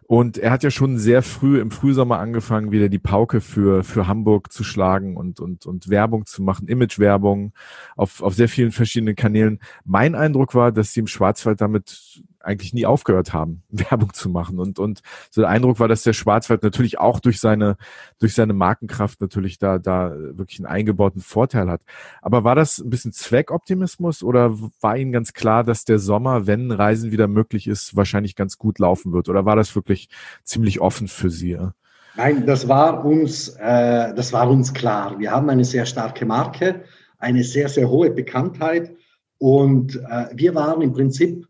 Und er hat ja schon sehr früh im Frühsommer angefangen, wieder die Pauke für, für Hamburg zu schlagen und, und, und Werbung zu machen, Imagewerbung auf, auf sehr vielen verschiedenen Kanälen. Mein Eindruck war, dass sie im Schwarzwald damit eigentlich nie aufgehört haben, Werbung zu machen. Und, und so der Eindruck war, dass der Schwarzwald natürlich auch durch seine, durch seine Markenkraft natürlich da, da wirklich einen eingebauten Vorteil hat. Aber war das ein bisschen Zweckoptimismus oder war Ihnen ganz klar, dass der Sommer, wenn Reisen wieder möglich ist, wahrscheinlich ganz gut laufen wird? Oder war das wirklich ziemlich offen für Sie? Nein, das war uns, äh, das war uns klar. Wir haben eine sehr starke Marke, eine sehr, sehr hohe Bekanntheit und äh, wir waren im Prinzip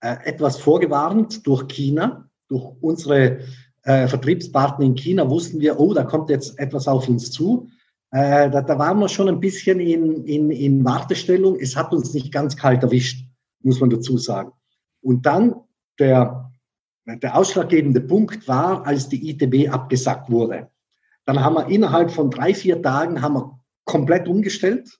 äh, etwas vorgewarnt durch China, durch unsere äh, Vertriebspartner in China wussten wir, oh, da kommt jetzt etwas auf uns zu. Äh, da, da waren wir schon ein bisschen in, in, in Wartestellung. Es hat uns nicht ganz kalt erwischt, muss man dazu sagen. Und dann der, der ausschlaggebende Punkt war, als die ITB abgesagt wurde. Dann haben wir innerhalb von drei, vier Tagen haben wir komplett umgestellt.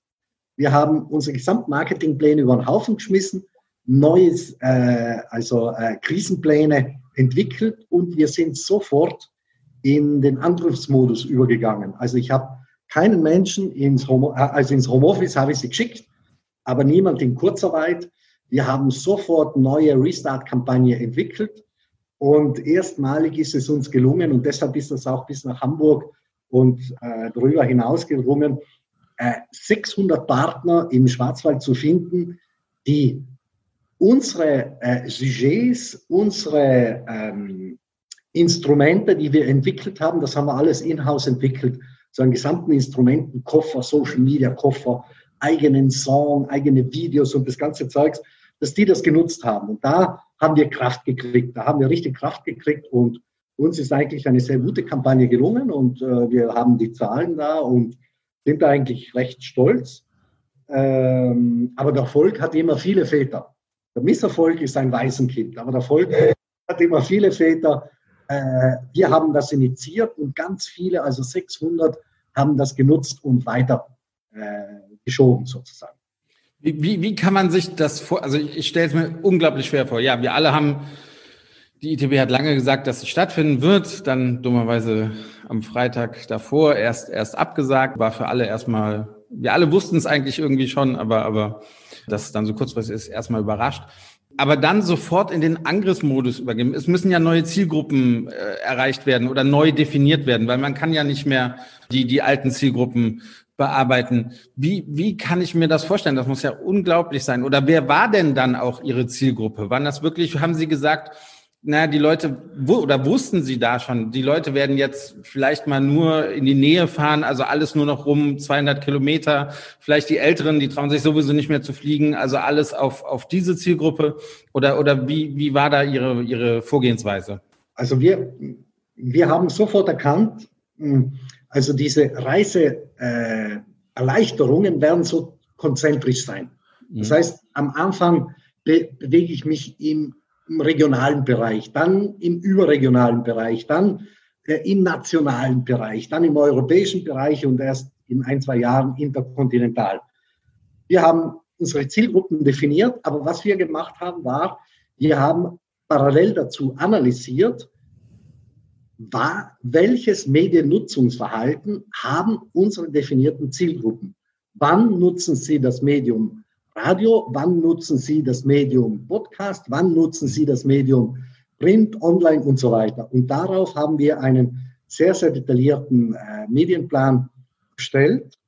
Wir haben unsere Gesamtmarketingpläne über den Haufen geschmissen neues, äh, also äh, Krisenpläne entwickelt und wir sind sofort in den Angriffsmodus übergegangen. Also ich habe keinen Menschen ins Home, äh, also ins Homeoffice habe ich sie geschickt, aber niemand in Kurzarbeit. Wir haben sofort neue Restart-Kampagne entwickelt und erstmalig ist es uns gelungen und deshalb ist das auch bis nach Hamburg und äh, darüber hinaus gelungen, äh, 600 Partner im Schwarzwald zu finden, die unsere äh, Sujets, unsere ähm, Instrumente, die wir entwickelt haben, das haben wir alles in-house entwickelt, so einen gesamten Instrumentenkoffer, Social Media Koffer, eigenen Song, eigene Videos und das ganze Zeugs, dass die das genutzt haben. Und da haben wir Kraft gekriegt, da haben wir richtig Kraft gekriegt und uns ist eigentlich eine sehr gute Kampagne gelungen und äh, wir haben die Zahlen da und sind da eigentlich recht stolz. Ähm, aber der Erfolg hat immer viele Väter. Der Misserfolg ist ein Waisenkind, aber der Erfolg hat immer viele Väter. Äh, wir haben das initiiert und ganz viele, also 600, haben das genutzt und weiter äh, geschoben sozusagen. Wie, wie, wie kann man sich das vor? Also ich stelle es mir unglaublich schwer vor. Ja, wir alle haben, die ITB hat lange gesagt, dass es stattfinden wird, dann dummerweise am Freitag davor erst, erst abgesagt, war für alle erstmal, wir alle wussten es eigentlich irgendwie schon, aber, aber dass es dann so kurzfristig ist, erstmal überrascht. Aber dann sofort in den Angriffsmodus übergeben. Es müssen ja neue Zielgruppen äh, erreicht werden oder neu definiert werden, weil man kann ja nicht mehr die, die alten Zielgruppen bearbeiten. Wie, wie kann ich mir das vorstellen? Das muss ja unglaublich sein. Oder wer war denn dann auch Ihre Zielgruppe? Waren das wirklich, haben Sie gesagt, na, die Leute, wo, oder wussten Sie da schon, die Leute werden jetzt vielleicht mal nur in die Nähe fahren, also alles nur noch rum, 200 Kilometer. Vielleicht die Älteren, die trauen sich sowieso nicht mehr zu fliegen, also alles auf, auf diese Zielgruppe. Oder, oder wie, wie war da Ihre, Ihre Vorgehensweise? Also wir, wir haben sofort erkannt, hm, also diese Reiseerleichterungen äh, werden so konzentrisch sein. Das mhm. heißt, am Anfang be bewege ich mich im im regionalen Bereich, dann im überregionalen Bereich, dann äh, im nationalen Bereich, dann im europäischen Bereich und erst in ein, zwei Jahren interkontinental. Wir haben unsere Zielgruppen definiert, aber was wir gemacht haben, war, wir haben parallel dazu analysiert, war, welches Mediennutzungsverhalten haben unsere definierten Zielgruppen. Wann nutzen sie das Medium Radio, wann nutzen Sie das Medium Podcast, wann nutzen Sie das Medium Print, Online und so weiter. Und darauf haben wir einen sehr, sehr detaillierten äh, Medienplan gestellt,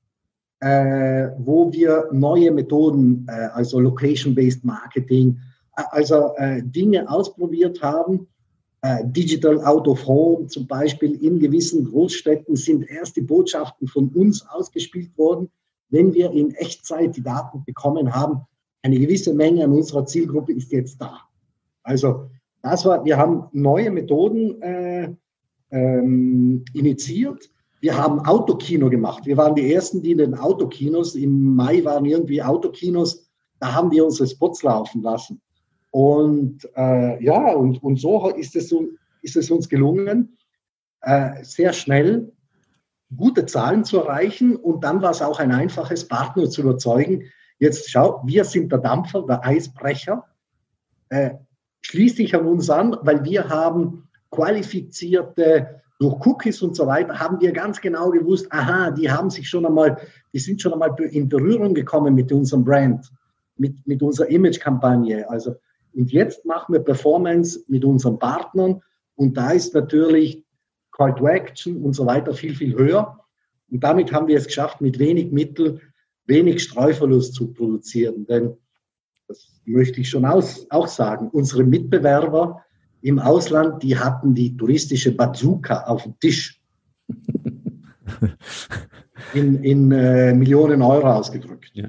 äh, wo wir neue Methoden, äh, also Location-Based Marketing, äh, also äh, Dinge ausprobiert haben. Äh, Digital Out of Home zum Beispiel in gewissen Großstädten sind erst die Botschaften von uns ausgespielt worden wenn wir in Echtzeit die Daten bekommen haben, eine gewisse Menge an unserer Zielgruppe ist jetzt da. Also das war, wir haben neue Methoden äh, ähm, initiiert. Wir haben Autokino gemacht. Wir waren die Ersten, die in den Autokinos, im Mai waren irgendwie Autokinos, da haben wir unsere Spots laufen lassen. Und äh, ja, und, und so ist es, ist es uns gelungen, äh, sehr schnell gute Zahlen zu erreichen. Und dann war es auch ein einfaches, Partner zu überzeugen. Jetzt schau, wir sind der Dampfer, der Eisbrecher. Äh, schließ dich an uns an, weil wir haben qualifizierte, durch Cookies und so weiter, haben wir ganz genau gewusst, aha, die haben sich schon einmal, die sind schon einmal in Berührung gekommen mit unserem Brand, mit, mit unserer Image-Kampagne. Also, und jetzt machen wir Performance mit unseren Partnern und da ist natürlich Call to Action und so weiter viel, viel höher. Und damit haben wir es geschafft, mit wenig Mittel wenig Streuverlust zu produzieren. Denn, das möchte ich schon aus, auch sagen, unsere Mitbewerber im Ausland, die hatten die touristische Bazooka auf dem Tisch. in, in äh, Millionen Euro ausgedrückt. Ja.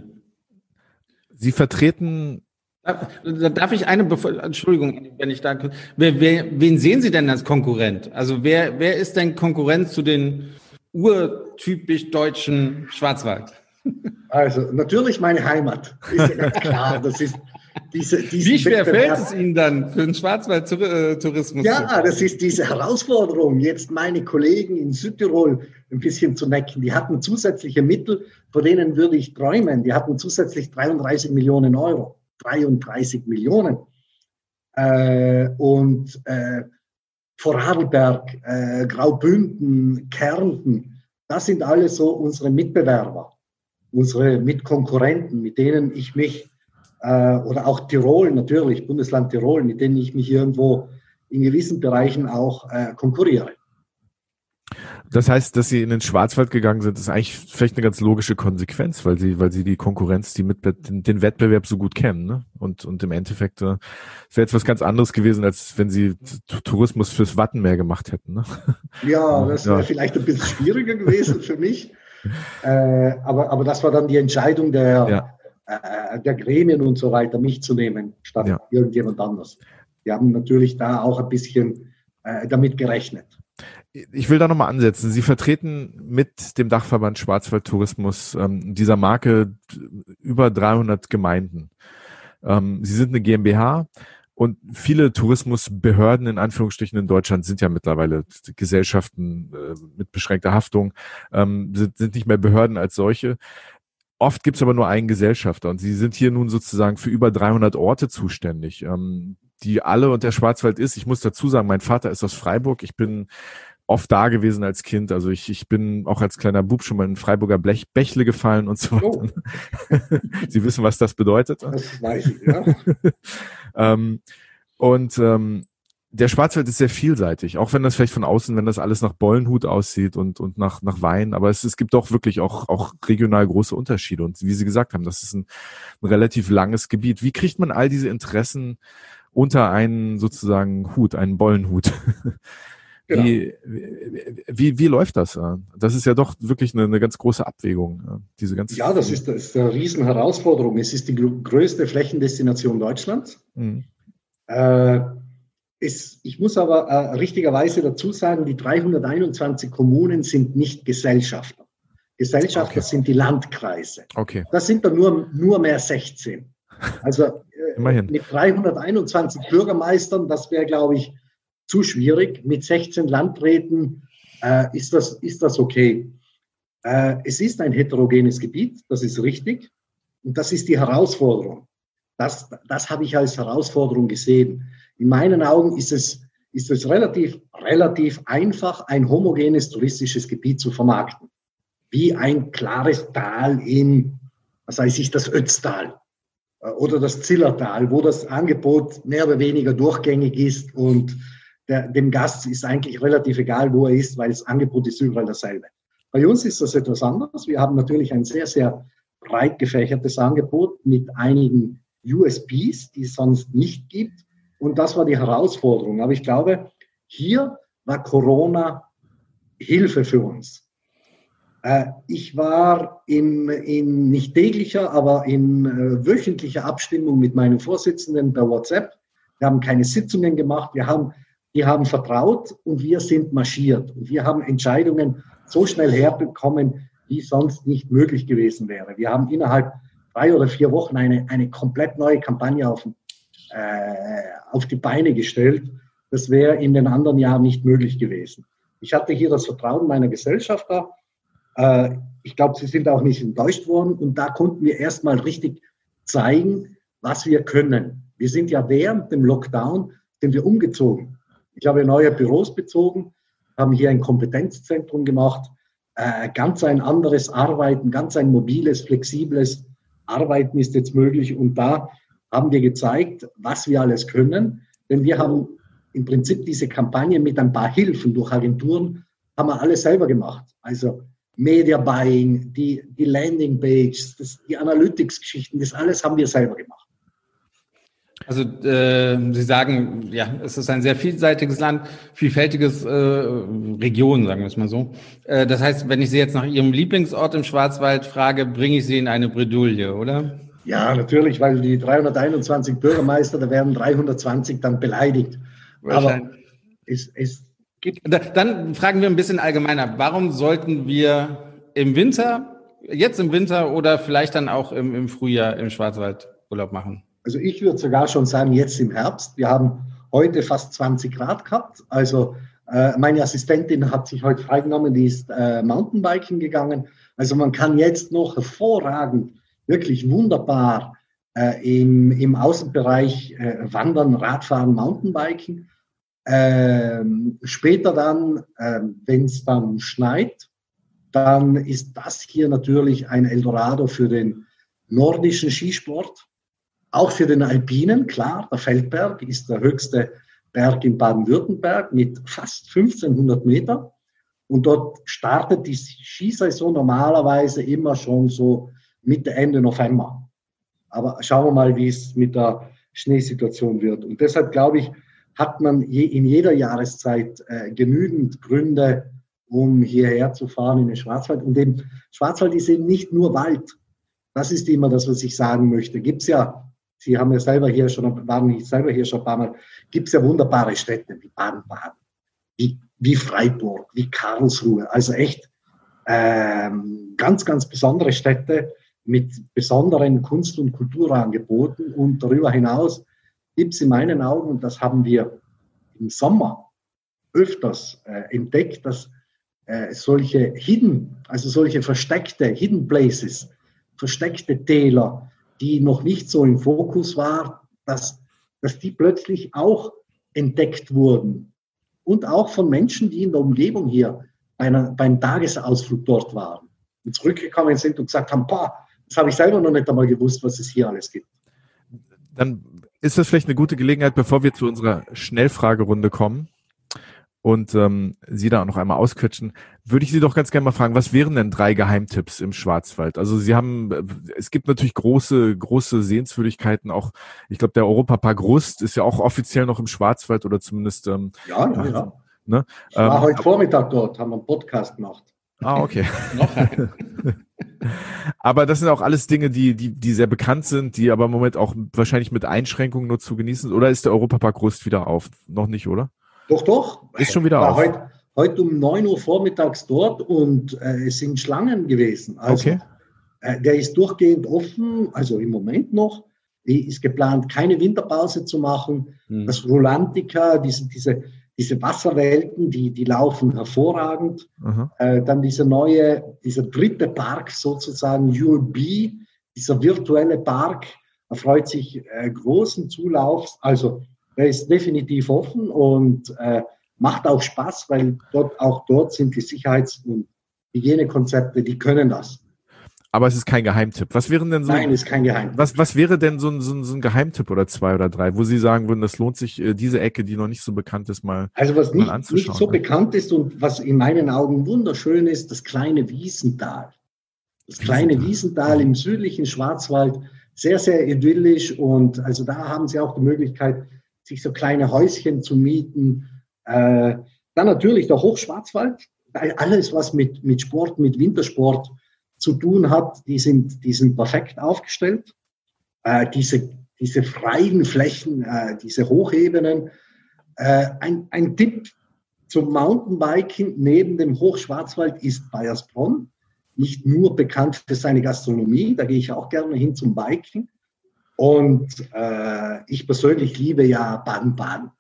Sie vertreten Darf ich eine, bevor, Entschuldigung, wenn ich da, wer, wer, wen sehen Sie denn als Konkurrent? Also wer, wer ist denn Konkurrent zu den urtypisch deutschen Schwarzwald? Also natürlich meine Heimat, ist ja ganz klar. Das ist diese, Wie schwer fällt es Ihnen dann für den Schwarzwald-Tourismus? Ja, das ist diese Herausforderung, jetzt meine Kollegen in Südtirol ein bisschen zu necken. Die hatten zusätzliche Mittel, vor denen würde ich träumen. Die hatten zusätzlich 33 Millionen Euro. 33 Millionen. Äh, und äh, Vorarlberg, äh, Graubünden, Kärnten, das sind alles so unsere Mitbewerber, unsere Mitkonkurrenten, mit denen ich mich, äh, oder auch Tirol natürlich, Bundesland Tirol, mit denen ich mich irgendwo in gewissen Bereichen auch äh, konkurriere. Das heißt, dass sie in den Schwarzwald gegangen sind, ist eigentlich vielleicht eine ganz logische Konsequenz, weil sie, weil sie die Konkurrenz, die mit den, Wettbewerb so gut kennen, ne? Und, und im Endeffekt äh, wäre etwas ganz anderes gewesen, als wenn sie Tourismus fürs Wattenmeer gemacht hätten. Ne? Ja, das wäre ja. vielleicht ein bisschen schwieriger gewesen für mich. Äh, aber, aber das war dann die Entscheidung der, ja. äh, der Gremien und so weiter, mich zu nehmen, statt ja. irgendjemand anders. Wir haben natürlich da auch ein bisschen äh, damit gerechnet ich will da nochmal ansetzen. Sie vertreten mit dem Dachverband Schwarzwald Tourismus ähm, dieser Marke über 300 Gemeinden. Ähm, Sie sind eine GmbH und viele Tourismusbehörden in Anführungsstrichen in Deutschland sind ja mittlerweile Gesellschaften äh, mit beschränkter Haftung, ähm, sind, sind nicht mehr Behörden als solche. Oft gibt es aber nur einen Gesellschafter und Sie sind hier nun sozusagen für über 300 Orte zuständig, ähm, die alle und der Schwarzwald ist. Ich muss dazu sagen, mein Vater ist aus Freiburg. Ich bin oft da gewesen als Kind. Also ich, ich bin auch als kleiner Bub schon mal in Freiburger Blech, Bächle gefallen und so weiter. Oh. Sie wissen, was das bedeutet. Das weiß ich, ja. ähm, und ähm, der Schwarzwald ist sehr vielseitig, auch wenn das vielleicht von außen, wenn das alles nach Bollenhut aussieht und, und nach, nach Wein, aber es, es gibt doch wirklich auch, auch regional große Unterschiede. Und wie Sie gesagt haben, das ist ein, ein relativ langes Gebiet. Wie kriegt man all diese Interessen unter einen sozusagen Hut, einen Bollenhut? Genau. Wie, wie, wie läuft das? Das ist ja doch wirklich eine, eine ganz große Abwägung. Diese ganze ja, das ist, das ist eine Riesenherausforderung. Es ist die größte Flächendestination Deutschlands. Mhm. Äh, es, ich muss aber äh, richtigerweise dazu sagen, die 321 Kommunen sind nicht Gesellschafter. Gesellschafter okay. sind die Landkreise. Okay. Das sind dann nur, nur mehr 16. Also äh, mit 321 Bürgermeistern, das wäre, glaube ich, zu schwierig. Mit 16 Landräten äh, ist, das, ist das okay. Äh, es ist ein heterogenes Gebiet, das ist richtig. Und das ist die Herausforderung. Das, das habe ich als Herausforderung gesehen. In meinen Augen ist es, ist es relativ, relativ einfach, ein homogenes touristisches Gebiet zu vermarkten. Wie ein klares Tal in, was weiß ich, das Ötztal äh, oder das Zillertal, wo das Angebot mehr oder weniger durchgängig ist und der, dem Gast ist eigentlich relativ egal, wo er ist, weil das Angebot ist überall dasselbe. Bei uns ist das etwas anderes. Wir haben natürlich ein sehr, sehr breit gefächertes Angebot mit einigen USPs, die es sonst nicht gibt. Und das war die Herausforderung. Aber ich glaube, hier war Corona Hilfe für uns. Äh, ich war im, in nicht täglicher, aber in äh, wöchentlicher Abstimmung mit meinem Vorsitzenden per WhatsApp. Wir haben keine Sitzungen gemacht. Wir haben, die haben vertraut und wir sind marschiert. Und wir haben Entscheidungen so schnell herbekommen, wie sonst nicht möglich gewesen wäre. Wir haben innerhalb drei oder vier Wochen eine, eine komplett neue Kampagne auf, äh, auf die Beine gestellt. Das wäre in den anderen Jahren nicht möglich gewesen. Ich hatte hier das Vertrauen meiner Gesellschafter. Äh, ich glaube, sie sind auch nicht enttäuscht worden. Und da konnten wir erstmal richtig zeigen, was wir können. Wir sind ja während dem Lockdown, sind wir umgezogen. Ich habe neue Büros bezogen, haben hier ein Kompetenzzentrum gemacht, äh, ganz ein anderes Arbeiten, ganz ein mobiles, flexibles Arbeiten ist jetzt möglich. Und da haben wir gezeigt, was wir alles können. Denn wir haben im Prinzip diese Kampagne mit ein paar Hilfen durch Agenturen, haben wir alles selber gemacht. Also Media Buying, die, die Landing Pages, die Analytics-Geschichten, das alles haben wir selber gemacht. Also äh, Sie sagen, ja, es ist ein sehr vielseitiges Land, vielfältiges äh, Region, sagen wir es mal so. Äh, das heißt, wenn ich Sie jetzt nach Ihrem Lieblingsort im Schwarzwald frage, bringe ich Sie in eine Bredouille, oder? Ja, natürlich, weil die 321 Bürgermeister, da werden 320 dann beleidigt. Aber es, es gibt. Dann fragen wir ein bisschen allgemeiner. Warum sollten wir im Winter, jetzt im Winter oder vielleicht dann auch im, im Frühjahr im Schwarzwald Urlaub machen? Also ich würde sogar schon sagen, jetzt im Herbst. Wir haben heute fast 20 Grad gehabt. Also äh, meine Assistentin hat sich heute freigenommen, die ist äh, Mountainbiken gegangen. Also man kann jetzt noch hervorragend, wirklich wunderbar äh, im, im Außenbereich äh, wandern, Radfahren, Mountainbiken. Ähm, später dann, ähm, wenn es dann schneit, dann ist das hier natürlich ein Eldorado für den nordischen Skisport, auch für den Alpinen. Klar, der Feldberg ist der höchste Berg in Baden-Württemberg mit fast 1500 Meter. Und dort startet die Skisaison normalerweise immer schon so Mitte, Ende November. Aber schauen wir mal, wie es mit der Schneesituation wird. Und deshalb glaube ich, hat man je, in jeder Jahreszeit äh, genügend Gründe, um hierher zu fahren in den Schwarzwald. Und dem Schwarzwald ist eben nicht nur Wald. Das ist immer das, was ich sagen möchte. Gibt es ja, Sie haben ja selber hier schon, waren nicht selber hier schon ein paar Mal, gibt es ja wunderbare Städte wie Baden-Baden, wie, wie Freiburg, wie Karlsruhe. Also echt ähm, ganz, ganz besondere Städte mit besonderen Kunst- und Kulturangeboten. Und darüber hinaus gibt es in meinen Augen, und das haben wir im Sommer öfters äh, entdeckt, dass äh, solche Hidden, also solche versteckte Hidden Places, versteckte Täler, die noch nicht so im Fokus waren, dass, dass die plötzlich auch entdeckt wurden. Und auch von Menschen, die in der Umgebung hier bei einer, beim Tagesausflug dort waren und zurückgekommen sind und gesagt haben, boah, das habe ich selber noch nicht einmal gewusst, was es hier alles gibt. Dann ist das vielleicht eine gute Gelegenheit, bevor wir zu unserer Schnellfragerunde kommen und ähm, Sie da auch noch einmal ausquetschen, würde ich Sie doch ganz gerne mal fragen, was wären denn drei Geheimtipps im Schwarzwald? Also Sie haben, äh, es gibt natürlich große, große Sehenswürdigkeiten, auch, ich glaube, der Europapark Rust ist ja auch offiziell noch im Schwarzwald oder zumindest. Ähm, ja, ja, ja. Ne? Ich war ähm, heute Vormittag dort, haben einen Podcast gemacht. Ah, okay. aber das sind auch alles Dinge, die, die, die sehr bekannt sind, die aber im Moment auch wahrscheinlich mit Einschränkungen nur zu genießen. Oder ist der Europapark Rust wieder auf? Noch nicht, oder? Doch, doch. Ist schon wieder auf. Heute, heute um 9 Uhr vormittags dort und äh, es sind Schlangen gewesen. Also, okay. Äh, der ist durchgehend offen, also im Moment noch. Ist geplant, keine Winterpause zu machen. Hm. Das Rolantica, diese, diese diese Wasserwelten, die, die laufen hervorragend. Äh, dann dieser neue, dieser dritte Park sozusagen, UB, dieser virtuelle Park, erfreut sich äh, großen Zulaufs. Also er ist definitiv offen und äh, macht auch Spaß, weil dort, auch dort sind die Sicherheits- und Hygienekonzepte, die können das. Aber es ist kein Geheimtipp. Was wären denn so? Nein, ist kein Geheimtipp. Was, was wäre denn so ein, so, ein, so ein Geheimtipp oder zwei oder drei, wo Sie sagen würden, das lohnt sich, äh, diese Ecke, die noch nicht so bekannt ist, mal Also was nicht, nicht so bekannt ist und was in meinen Augen wunderschön ist, das kleine Wiesental. Das kleine Wiesental im südlichen Schwarzwald, sehr, sehr idyllisch und also da haben Sie auch die Möglichkeit, sich so kleine Häuschen zu mieten. Äh, dann natürlich der Hochschwarzwald, alles, was mit, mit Sport, mit Wintersport zu tun hat, die sind, die sind perfekt aufgestellt. Äh, diese, diese freien Flächen, äh, diese Hochebenen. Äh, ein, ein Tipp zum Mountainbiking neben dem Hochschwarzwald ist Bayersbronn. Nicht nur bekannt für seine Gastronomie, da gehe ich auch gerne hin zum Biking. Und äh, ich persönlich liebe ja Baden-Baden.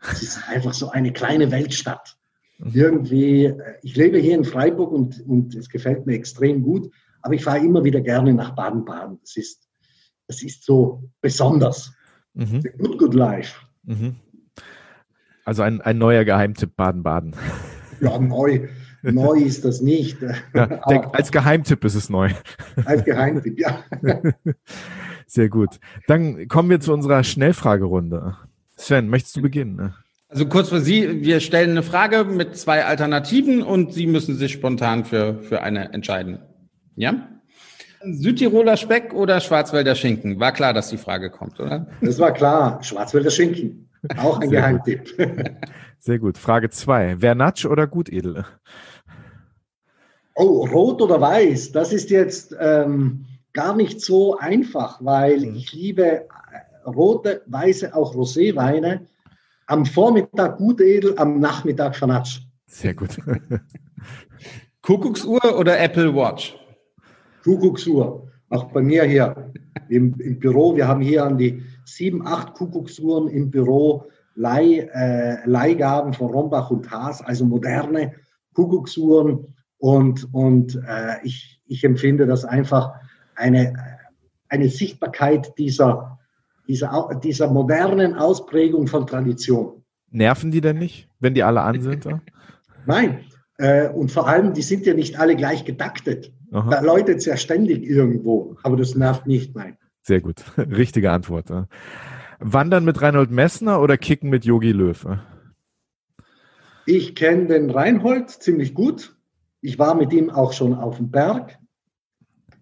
Es ist einfach so eine kleine Weltstadt. Mhm. Irgendwie, äh, ich lebe hier in Freiburg und, und es gefällt mir extrem gut, aber ich fahre immer wieder gerne nach Baden-Baden. Das ist, das ist so besonders. Mhm. Good, good life. Mhm. Also ein, ein neuer Geheimtipp Baden-Baden. Ja, neu. Neu ist das nicht. Ja, der, als Geheimtipp ist es neu. Als Geheimtipp, ja. Sehr gut. Dann kommen wir zu unserer Schnellfragerunde. Sven, möchtest du beginnen? Also kurz für Sie, wir stellen eine Frage mit zwei Alternativen und Sie müssen sich spontan für, für eine entscheiden. Ja? Südtiroler Speck oder Schwarzwälder Schinken? War klar, dass die Frage kommt, oder? Das war klar. Schwarzwälder Schinken. Auch ein Sehr Geheimtipp. Gut. Sehr gut. Frage zwei. Vernatsch oder Gutedel? Oh, rot oder weiß? Das ist jetzt ähm, gar nicht so einfach, weil mhm. ich liebe äh, rote, weiße, auch Roséweine. Am Vormittag Gutedel, am Nachmittag Vernatsch. Sehr gut. Kuckucksuhr oder Apple Watch? Kuckucksuhr. Auch bei mir hier im, im Büro. Wir haben hier an die sieben, acht Kuckucksuhren im Büro, Leih, äh, Leihgaben von Rombach und Haas, also moderne Kuckucksuhren. Und, und äh, ich, ich empfinde das einfach eine, eine Sichtbarkeit dieser, dieser, dieser modernen Ausprägung von Tradition. Nerven die denn nicht, wenn die alle an sind? Nein. Äh, und vor allem, die sind ja nicht alle gleich getaktet. Aha. Da läutet es ja ständig irgendwo, aber das nervt nicht, nein. Sehr gut. Richtige Antwort. Wandern mit Reinhold Messner oder Kicken mit Yogi Löw? Ich kenne den Reinhold ziemlich gut. Ich war mit ihm auch schon auf dem Berg.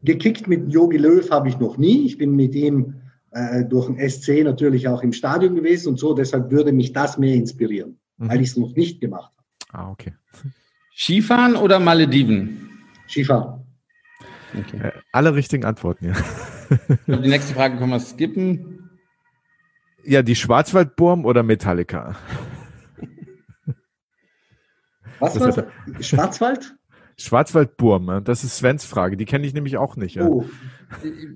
Gekickt mit Yogi Löw habe ich noch nie. Ich bin mit ihm äh, durch den SC natürlich auch im Stadion gewesen und so. Deshalb würde mich das mehr inspirieren, mhm. weil ich es noch nicht gemacht habe. Ah, okay. Skifahren oder Malediven? Skifahren. Okay. Äh, alle richtigen Antworten, ja. die nächste Frage können wir skippen. Ja, die Schwarzwaldburm oder Metallica? Was war? Schwarzwald? Schwarzwaldburm, das ist Svens Frage, die kenne ich nämlich auch nicht. Ja. Oh.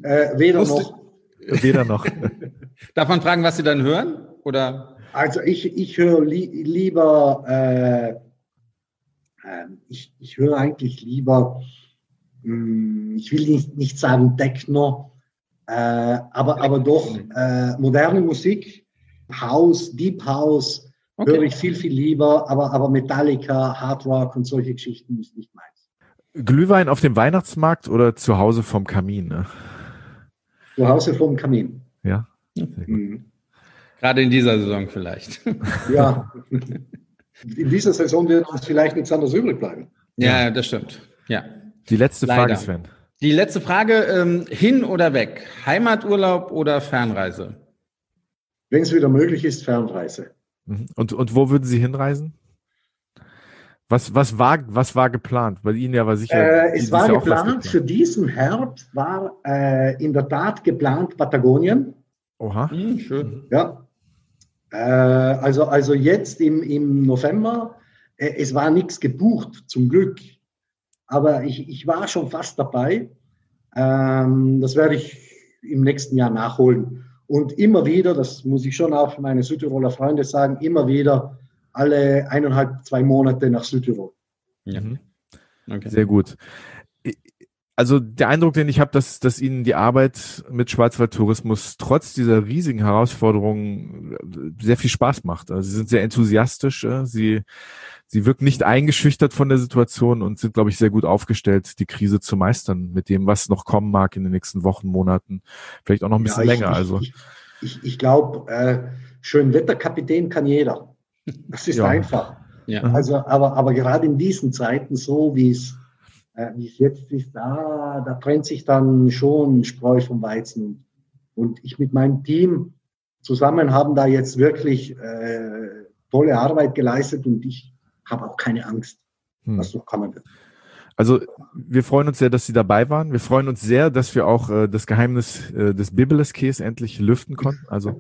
Äh, weder noch. Weder noch. Darf man fragen, was Sie dann hören? Oder? Also ich, ich höre li lieber, äh, äh, ich, ich höre eigentlich lieber hm, ich will nicht, nicht sagen Techno, äh, aber, aber doch äh, moderne Musik, House, Deep House, okay. höre ich viel, viel lieber, aber, aber Metallica, Hard Rock und solche Geschichten ist nicht meins. Glühwein auf dem Weihnachtsmarkt oder zu Hause vom Kamin? Ne? Zu Hause vom Kamin. Ja. Mhm. Gerade in dieser Saison vielleicht. Ja. In dieser Saison wird uns vielleicht nichts anderes übrig bleiben. Ja, das stimmt. Ja. Die letzte Leider. Frage, Sven. Die letzte Frage, ähm, hin oder weg? Heimaturlaub oder Fernreise? Wenn es wieder möglich ist, Fernreise. Mhm. Und, und wo würden Sie hinreisen? Was, was, war, was war geplant? Bei Ihnen ja war sicher. Äh, es war ja geplant, geplant, für diesen Herbst war äh, in der Tat geplant Patagonien. Oha. Hm, schön. Ja. Äh, also, also jetzt im, im November, äh, es war nichts gebucht, zum Glück aber ich, ich war schon fast dabei. Ähm, das werde ich im nächsten Jahr nachholen. Und immer wieder, das muss ich schon auch für meine Südtiroler Freunde sagen, immer wieder alle eineinhalb, zwei Monate nach Südtirol. Ja. Mhm. Okay. Sehr gut. Also der Eindruck, den ich habe, dass, dass Ihnen die Arbeit mit Schwarzwaldtourismus trotz dieser riesigen Herausforderungen sehr viel Spaß macht. Also Sie sind sehr enthusiastisch. Äh, Sie sie wirken nicht eingeschüchtert von der Situation und sind, glaube ich, sehr gut aufgestellt, die Krise zu meistern mit dem, was noch kommen mag in den nächsten Wochen, Monaten, vielleicht auch noch ein bisschen ja, ich, länger. also ich, ich, ich glaube, äh, Schönwetterkapitän kann jeder. Das ist ja. einfach. Ja. Also, aber, aber gerade in diesen Zeiten, so wie es äh, wie es jetzt ist, da, da trennt sich dann schon Spreu vom Weizen. Und ich mit meinem Team zusammen haben da jetzt wirklich äh, tolle Arbeit geleistet und ich habe auch keine Angst. hm. was noch kommen wird. Also wir freuen uns sehr, dass Sie dabei waren. Wir freuen uns sehr, dass wir auch äh, das Geheimnis äh, des Bibeleskes endlich lüften konnten. Also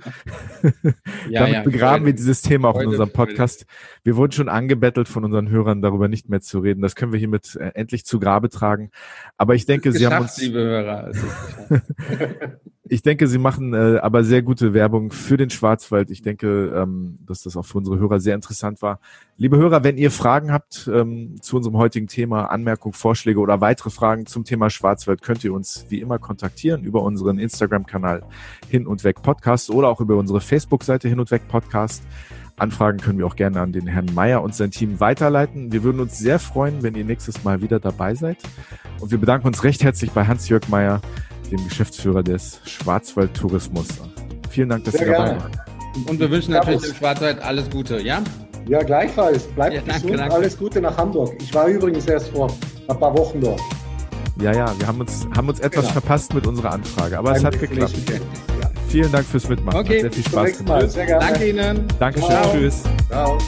ja, damit ja, begraben wir dieses Thema auch in unserem Podcast. Wir wurden schon angebettelt von unseren Hörern, darüber nicht mehr zu reden. Das können wir hiermit äh, endlich zu Grabe tragen. Aber ich denke, Sie haben uns... Liebe Hörer, Ich denke, Sie machen äh, aber sehr gute Werbung für den Schwarzwald. Ich denke, ähm, dass das auch für unsere Hörer sehr interessant war. Liebe Hörer, wenn ihr Fragen habt ähm, zu unserem heutigen Thema, Anmerkungen, Vorschläge oder weitere Fragen zum Thema Schwarzwald, könnt ihr uns wie immer kontaktieren über unseren Instagram-Kanal Hin und Weg Podcast oder auch über unsere Facebook-Seite Hin und Weg Podcast. Anfragen können wir auch gerne an den Herrn Meier und sein Team weiterleiten. Wir würden uns sehr freuen, wenn ihr nächstes Mal wieder dabei seid. Und wir bedanken uns recht herzlich bei Hans-Jörg Meier dem Geschäftsführer des Schwarzwald Tourismus. Vielen Dank, dass Sehr Sie dabei gerne. waren. Und wir wünschen natürlich dem Schwarzwald alles Gute, ja? Ja, gleichfalls. Bleibt ja, danke, gesund. Danke. Alles Gute nach Hamburg. Ich war übrigens erst vor ein paar Wochen dort. Ja, ja, wir haben uns, haben uns etwas genau. verpasst mit unserer Anfrage, aber Ein es hat geklappt. Ja. Vielen Dank fürs Mitmachen. Okay, hat sehr viel Spaß gemacht. Danke Ihnen. Dankeschön. Ciao. Tschüss. Ciao.